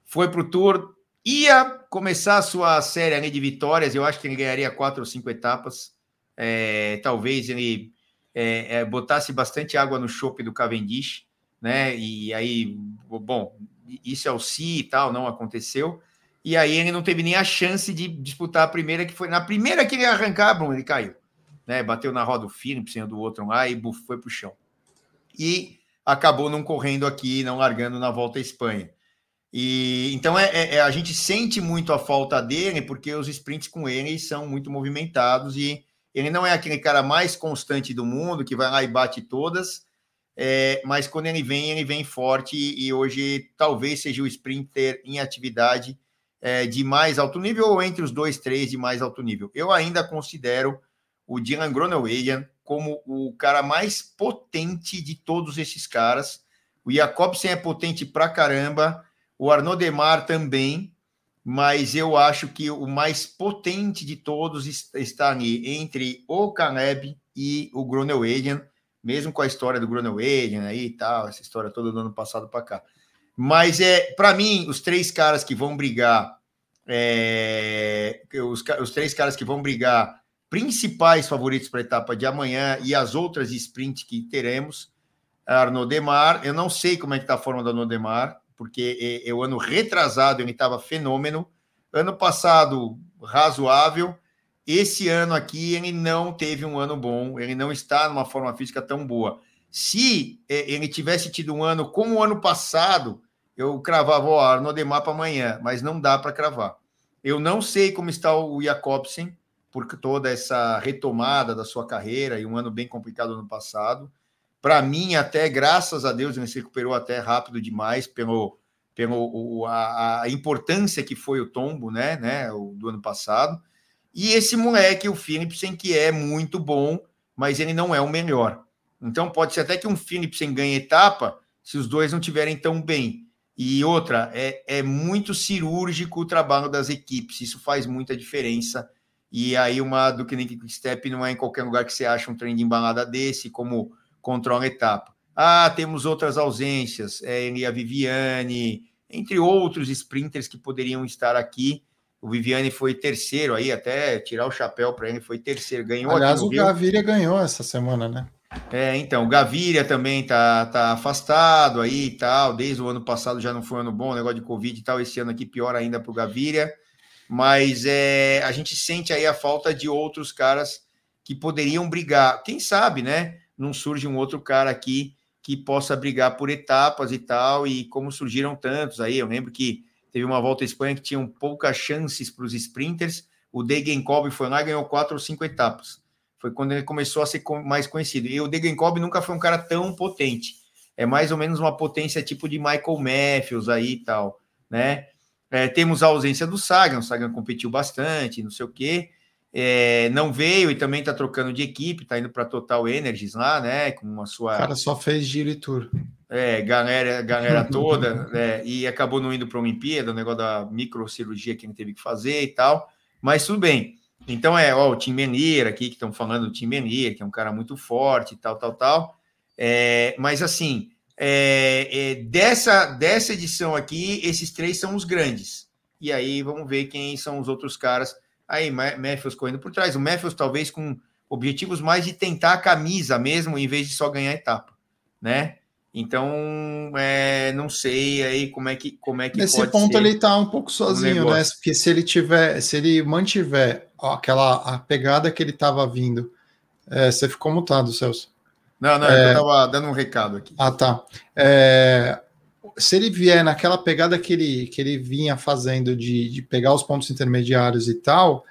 Foi pro Tour, ia começar a sua série ali de vitórias, eu acho que ele ganharia quatro ou cinco etapas. É, talvez ele é, é, botasse bastante água no chope do Cavendish, né? E aí, bom, isso é o si e tal, não aconteceu e aí ele não teve nem a chance de disputar a primeira, que foi na primeira que ele ia arrancar, Bruno, ele caiu. Né? Bateu na roda do Phillips, do outro lá e buf, foi para o chão. E acabou não correndo aqui, não largando na volta à Espanha. E então é, é, é, a gente sente muito a falta dele, porque os sprints com ele são muito movimentados e ele não é aquele cara mais constante do mundo que vai lá e bate todas. É, mas quando ele vem, ele vem forte e hoje talvez seja o sprinter em atividade é, de mais alto nível ou entre os dois, três de mais alto nível. Eu ainda considero o Dylan Groenewegen como o cara mais potente de todos esses caras. O Jacobsen é potente pra caramba, o Arnaud Demar também, mas eu acho que o mais potente de todos está ali entre o Caleb e o Groenewegen, mesmo com a história do Groenewegen aí e tal, essa história toda do ano passado para cá. Mas é, para mim, os três caras que vão brigar, é, os, os três caras que vão brigar, principais favoritos para a etapa de amanhã e as outras sprints que teremos, Arnaud Demar. Eu não sei como é que está a forma do Arnaud Demar, porque é, é, o ano retrasado ele estava fenômeno. Ano passado, razoável. Esse ano aqui ele não teve um ano bom, ele não está numa forma física tão boa. Se é, ele tivesse tido um ano como o ano passado, eu cravava o Arno Demar para amanhã, mas não dá para cravar. Eu não sei como está o Jacobsen, por toda essa retomada da sua carreira e um ano bem complicado no passado. Para mim, até graças a Deus, ele se recuperou até rápido demais pelo, pelo a, a, importância que foi o tombo, né, né, do ano passado. E esse moleque, o Philipsen, que é muito bom, mas ele não é o melhor. Então pode ser até que um Philipsen ganhe etapa se os dois não tiverem tão bem. E outra, é, é muito cirúrgico o trabalho das equipes, isso faz muita diferença. E aí, uma do que nem Step não é em qualquer lugar que você acha um trem de embalada desse, como controla a etapa. Ah, temos outras ausências, é, a Viviane, entre outros sprinters que poderiam estar aqui. O Viviane foi terceiro aí, até tirar o chapéu para ele, foi terceiro, ganhou Aliás, o Gaviria ganhou essa semana, né? É, então, o Gaviria também tá, tá afastado aí e tal, desde o ano passado já não foi um ano bom, negócio de Covid e tal, esse ano aqui pior ainda para o Gaviria, mas é, a gente sente aí a falta de outros caras que poderiam brigar, quem sabe, né, não surge um outro cara aqui que possa brigar por etapas e tal, e como surgiram tantos aí, eu lembro que teve uma volta à Espanha que tinham poucas chances para os sprinters. O Degenkolb foi lá e ganhou quatro ou cinco etapas. Foi quando ele começou a ser mais conhecido. E o Degenkolb nunca foi um cara tão potente. É mais ou menos uma potência tipo de Michael Matthews aí e tal, né? É, temos a ausência do Sagan, o Sagan competiu bastante, não sei o quê. É, não veio e também está trocando de equipe, está indo para Total Energies lá, né? Com a sua. O cara só fez giro e tour. É, galera, galera toda, né, e acabou não indo para a Olimpíada, o negócio da microcirurgia que ele teve que fazer e tal, mas tudo bem. Então é, ó, o Tim Menir aqui, que estão falando do Tim Menir, que é um cara muito forte tal, tal, tal. É, mas assim, é, é, dessa, dessa edição aqui, esses três são os grandes. E aí vamos ver quem são os outros caras Aí, Matthews correndo por trás. O Matthews talvez com objetivos mais de tentar a camisa mesmo, em vez de só ganhar a etapa, né? Então, é, não sei aí como é que como é que Nesse ponto ele tá um pouco sozinho, um né? Porque se ele tiver, se ele mantiver aquela a pegada que ele estava vindo, é, você ficou mutado, Celso. Não, não, é, eu estava dando um recado aqui. Ah, tá. É, se ele vier naquela pegada que ele, que ele vinha fazendo de, de pegar os pontos intermediários e tal,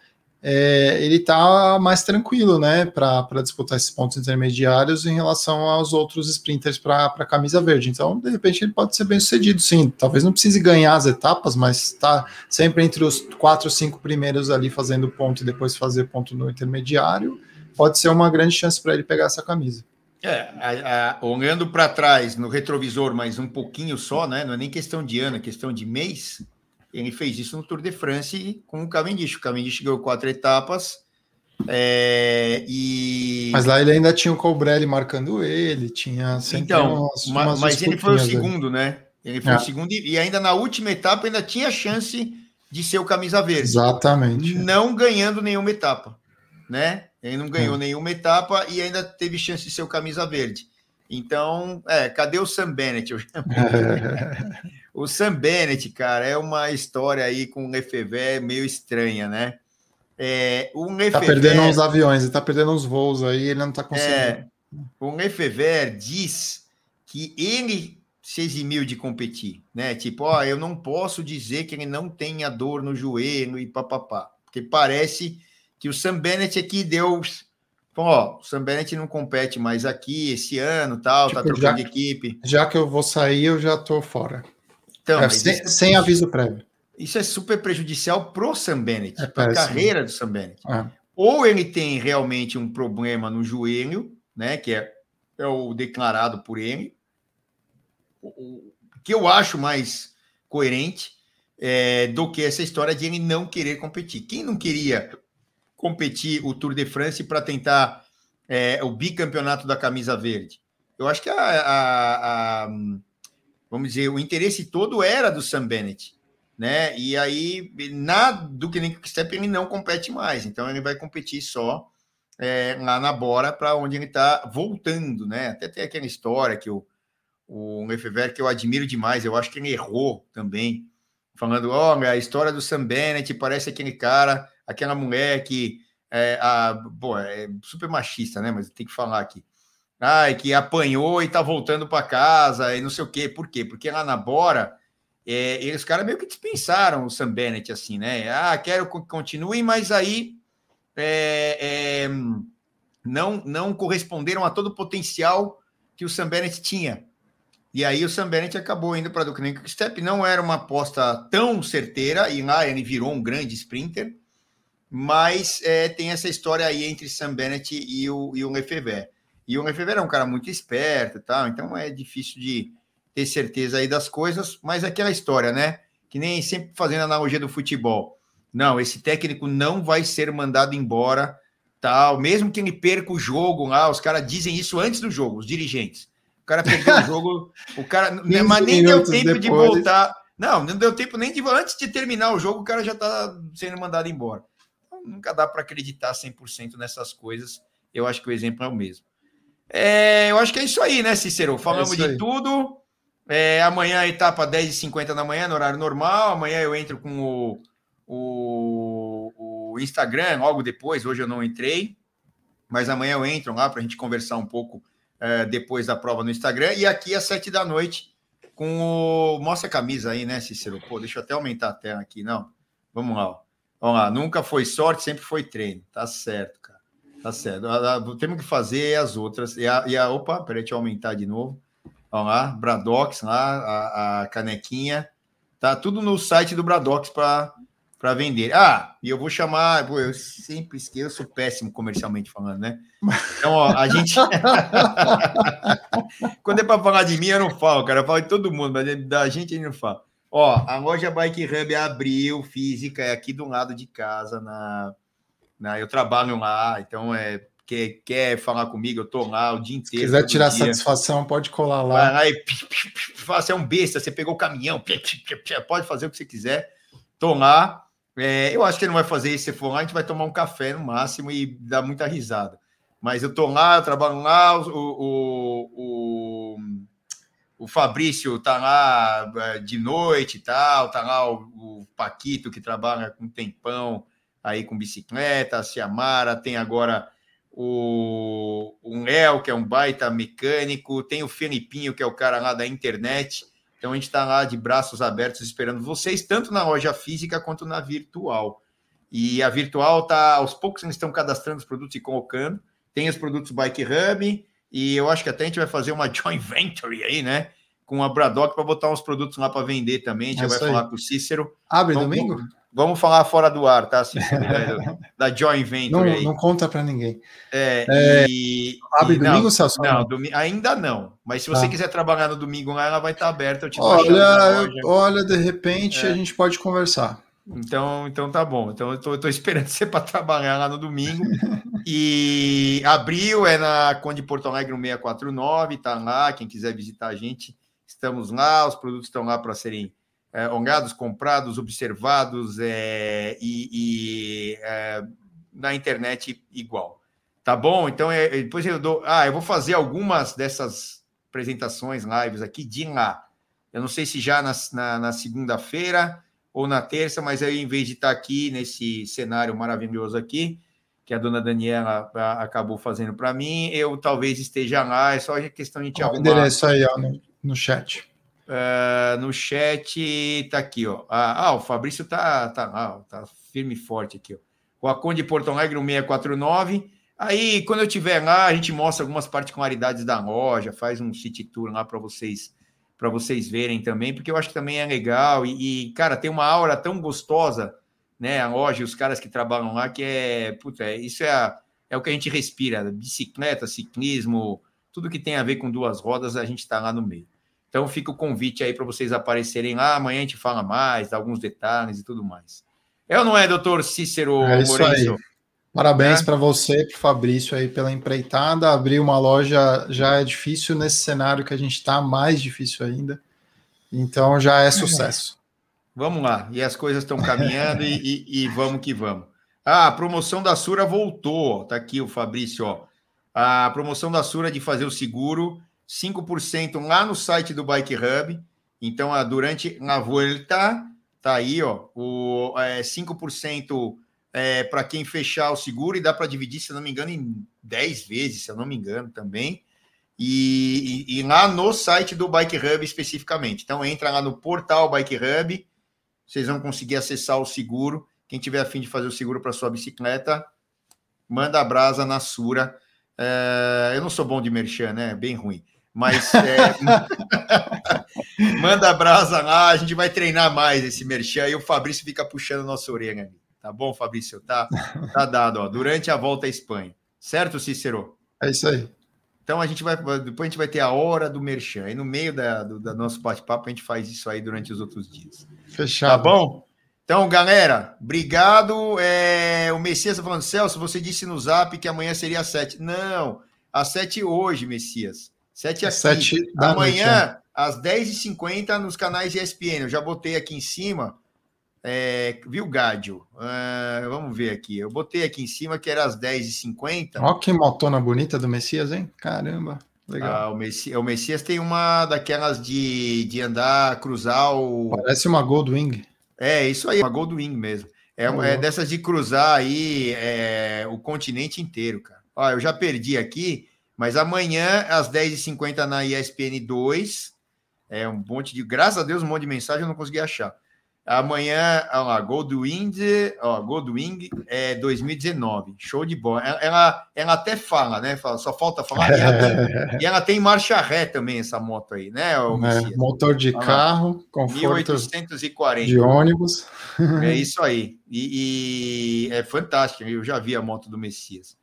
é, ele tá mais tranquilo, né, para disputar esses pontos intermediários em relação aos outros sprinters para a camisa verde. Então, de repente, ele pode ser bem sucedido, sim. Talvez não precise ganhar as etapas, mas está sempre entre os quatro, cinco primeiros ali fazendo ponto e depois fazer ponto no intermediário. Pode ser uma grande chance para ele pegar essa camisa. É, a, a, olhando para trás no retrovisor, mas um pouquinho só, né? Não é nem questão de ano, é questão de mês. Ele fez isso no Tour de France com o Cavendish. O Cavendish ganhou quatro etapas. É, e... Mas lá ele ainda tinha o Colbrelli marcando ele, tinha então, umas, umas mas ele foi o segundo, ali. né? Ele foi é. o segundo e, e ainda na última etapa ainda tinha chance de ser o camisa verde. Exatamente. Não ganhando nenhuma etapa, né? Ele não ganhou hum. nenhuma etapa e ainda teve chance de ser o camisa verde. Então, é, cadê o Sam Bennett? o Sam Bennett, cara, é uma história aí com o Lefebvre meio estranha, né? É, o Lefebvre, tá perdendo uns aviões, ele tá perdendo uns voos aí, ele não tá conseguindo. É, o Lefebvre diz que ele se eximiu de competir, né? Tipo, ó, eu não posso dizer que ele não tenha dor no joelho e papapá, porque parece que o Sam Bennett aqui deu. Bom, ó, o Sam Bennett não compete mais aqui esse ano, tal, tá tipo, tá trocando já, de equipe. Já que eu vou sair, eu já tô fora. Então, é, sem, isso, sem, aviso prévio. Isso é super prejudicial pro Sam Bennett, é para a carreira do Sam Bennett. É. Ou ele tem realmente um problema no joelho, né, que é, é o declarado por ele, o, que eu acho mais coerente é, do que essa história de ele não querer competir. Quem não queria competir o Tour de France para tentar é, o bicampeonato da camisa verde. Eu acho que a, a, a, vamos dizer, o interesse todo era do Sam Bennett, né? E aí, na Duke Quickstep ele não compete mais, então ele vai competir só é, lá na Bora, para onde ele está voltando, né? Até tem aquela história que o, o Lefebvre, que eu admiro demais, eu acho que ele errou também, falando: olha, a história do Sam Bennett parece aquele cara aquela mulher que é, a, pô, é super machista, né? Mas tem que falar aqui. Ai, que apanhou e tá voltando para casa e não sei o quê. Por quê? Porque lá na Bora, é, eles, caras meio que dispensaram o Sam Bennett, assim, né? Ah, quero que continue, mas aí é, é, não, não corresponderam a todo o potencial que o Sam Bennett tinha. E aí o Sam Bennett acabou indo para a Duke Step. Não era uma aposta tão certeira, e lá ele virou um grande sprinter mas é, tem essa história aí entre Sam Bennett e o, e o Lefebvre. E o Lefebvre é um cara muito esperto e tal, então é difícil de ter certeza aí das coisas, mas é aquela história, né? Que nem sempre fazendo analogia do futebol. Não, esse técnico não vai ser mandado embora, tal, mesmo que ele perca o jogo lá, os caras dizem isso antes do jogo, os dirigentes. O cara perdeu o jogo, o cara, mas nem deu tempo depois. de voltar. Não, não deu tempo nem de antes de terminar o jogo, o cara já tá sendo mandado embora nunca dá para acreditar 100% nessas coisas. Eu acho que o exemplo é o mesmo. É, eu acho que é isso aí, né, Cícero? Falamos é de tudo. É, amanhã a etapa 10h50 da manhã, no horário normal. Amanhã eu entro com o, o, o Instagram, logo depois. Hoje eu não entrei, mas amanhã eu entro lá para a gente conversar um pouco é, depois da prova no Instagram. E aqui às 7 da noite com o. Mostra a camisa aí, né, Cícero? Pô, deixa eu até aumentar a tela aqui, não. Vamos lá. ó. Vamos lá. Nunca foi sorte, sempre foi treino. Tá certo, cara. Tá certo. Temos que fazer as outras. E a, e a opa, peraí, deixa eu aumentar de novo. Vamos lá, Bradox lá, a, a canequinha. Tá tudo no site do Bradox para vender. Ah, e eu vou chamar, eu sempre esqueço, eu sou péssimo comercialmente falando, né? Então, ó, a gente. Quando é para falar de mim, eu não falo, cara. Eu falo de todo mundo, mas da gente gente não fala. Ó, a loja Bike Hub abriu física, é aqui do lado de casa, na, na eu trabalho lá, então é. Quer, quer falar comigo, eu tô lá o dia Se inteiro. quiser todo tirar dia. satisfação, pode colar Vai lá. lá e pi, pi, pi, pi, fala, você é um besta, você pegou o caminhão, pode fazer o que você quiser. Tô lá. É, eu acho que ele não vai fazer isso. Se for lá, a gente vai tomar um café no máximo e dar muita risada. Mas eu tô lá, eu trabalho lá, o, o, o, o Fabrício tá lá é, de noite e tal, tá lá o, o Paquito que trabalha com tempão aí com bicicleta, a Ciamara, tem agora o, o Léo, que é um baita mecânico, tem o Felipinho, que é o cara lá da internet. Então a gente está lá de braços abertos esperando vocês, tanto na loja física quanto na virtual. E a virtual tá aos poucos eles estão cadastrando os produtos e colocando. Tem os produtos Bike Hub, e eu acho que até a gente vai fazer uma joint venture aí, né? Com a Bradock para botar uns produtos lá para vender também. A gente É vai aí. falar com o Cícero. Abre Vamos- domingo? Vamos falar fora do ar, tá, né, da joint venture Não, aí. não conta para ninguém. É, É, e, Abre e- domingo, não, Celso? não, domi- ainda não. Mas se você Tá. quiser trabalhar no domingo lá, ela vai estar aberta. Eu te dou a chave da Olha, olha, de repente É. a gente pode conversar. Então, então tá bom. Então eu tô esperando você para trabalhar lá no domingo. E abril é na Conde Porto Alegre no 649, tá lá. Quem quiser visitar a gente, estamos lá. Os produtos estão lá para serem é, comprados, observados é, e, e, é, na internet igual. Tá bom? Então é, é, depois eu dou. Ah, eu vou fazer algumas dessas apresentações, lives aqui de lá. Eu não sei se já na, na, na segunda-feira ou na terça, mas aí, em vez de estar aqui nesse cenário maravilhoso aqui, que a dona Daniela ah, acabou fazendo para mim, eu talvez esteja lá, é só questão de a gente Ó, o arrumar. endereço aí, ó, no, no chat. Ah, no chat tá aqui, ó. Ah, ah, o Fabrício tá, tá ó, tá firme e forte aqui, ó. O Aconde de Porto Alegre, no 649. Aí, quando eu estiver lá, a gente mostra algumas particularidades da loja, faz um city tour lá para vocês para vocês verem também, porque eu acho que também é legal e, e, cara, tem uma aura tão gostosa, né, a loja e os caras que trabalham lá, que é, puta, é- isso é, a- é o que a gente respira, bicicleta, ciclismo, tudo que tem a ver com duas rodas, a gente está lá no meio. Então fica o convite aí para vocês aparecerem lá, amanhã a gente fala mais, dá alguns detalhes e tudo mais. É ou não é, doutor Cícero É isso aí. Parabéns Né? para você, para Fabrício aí pela empreitada. Abrir uma loja já é difícil nesse cenário que a gente está, mais difícil ainda. Então já é sucesso. Vamos lá, e as coisas estão caminhando e, e- e vamos que vamos. Ah, a promoção da Sura voltou, ó. tá aqui o Fabrício, ó. A promoção da Sura de fazer o seguro, 5% lá no site do Bike Hub. Então, ah, durante a volta, tá aí, ó, o é, 5% é, para quem fechar o seguro e dá para dividir, se não me engano, em 10 vezes, se eu não me engano, também. E, e- e lá no site do Bike Hub especificamente. Então, entra lá no portal Bike Hub, vocês vão conseguir acessar o seguro. Quem tiver afim de fazer o seguro para sua bicicleta, manda a brasa na Sura. É, eu não sou bom de merchan, né? Bem ruim. Mas é, manda brasa lá, a gente vai treinar mais esse merchan e o Fabrício fica puxando nossa orelha ali. Tá bom, Fabrício? Tá, tá dado, ó. Durante a volta à Espanha. Certo, Cícero? É isso aí. Então a gente vai, depois a gente vai ter a hora do merchan. E no meio da, do, da nosso bate-papo a gente faz isso aí durante os outros dias. Fechado. Tá bom? Então, galera, obrigado. É, o Messias tá falando, Celso, você disse no zap que amanhã seria às sete. Não, às sete hoje, Messias. Sete aqui. Sete da amanhã, noite, às 10h50, nos canais ESPN. Eu já botei aqui em cima. É, viu, Gádio? Ah, vamos ver aqui. Eu botei aqui em cima que era às 10h50. Ó que motona bonita do Messias, hein? Caramba. Legal. Ah, o, Messias, o Messias tem uma daquelas de, de andar, cruzar o. Parece uma Goldwing. É, isso aí, uma Goldwing mesmo. É, é dessas de cruzar aí é, o continente inteiro, cara. Ó, eu já perdi aqui, mas amanhã, às 10h50 na ESPN 2, É um monte de. Graças a Deus, um monte de mensagem eu não consegui achar. Amanhã, olha lá, Goldwing, ó, Goldwing é 2019. Show de bola. Ela, ela, ela até fala, né? Fala, só falta falar. E ela, tem, e ela, tem, marcha ré também, essa moto aí, né? É, motor de olha carro, lá, conforto 1840. de ônibus. É isso aí. E, e é fantástico. Eu já vi a moto do Messias.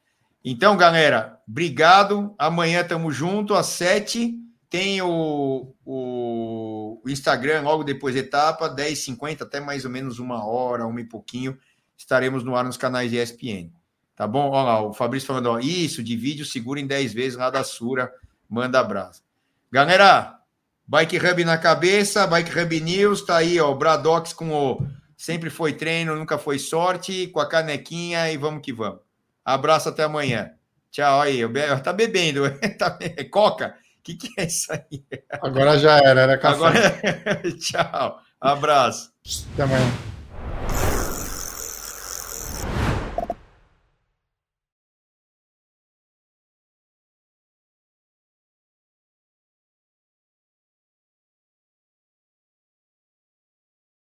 Então, galera, obrigado. Amanhã estamos juntos às sete. Tem o, o, o, Instagram logo depois da etapa, 10h50, até mais ou menos uma hora, uma e pouquinho. Estaremos no ar nos canais ESPN. Tá bom? Olha lá, o Fabrício falando, ó, isso, de vídeo, segura em 10 vezes lá da Sura, manda abraço. Galera, Bike Hub na cabeça, Bike Hub News, tá aí, ó, o Bradox com o sempre foi treino, nunca foi sorte, com a canequinha e vamos que vamos. Abraço até amanhã. Tchau aí, tá bebendo, tá, coca? O que, que é isso aí? Agora já era, era café. Agora... Tchau. Abraço. Até amanhã.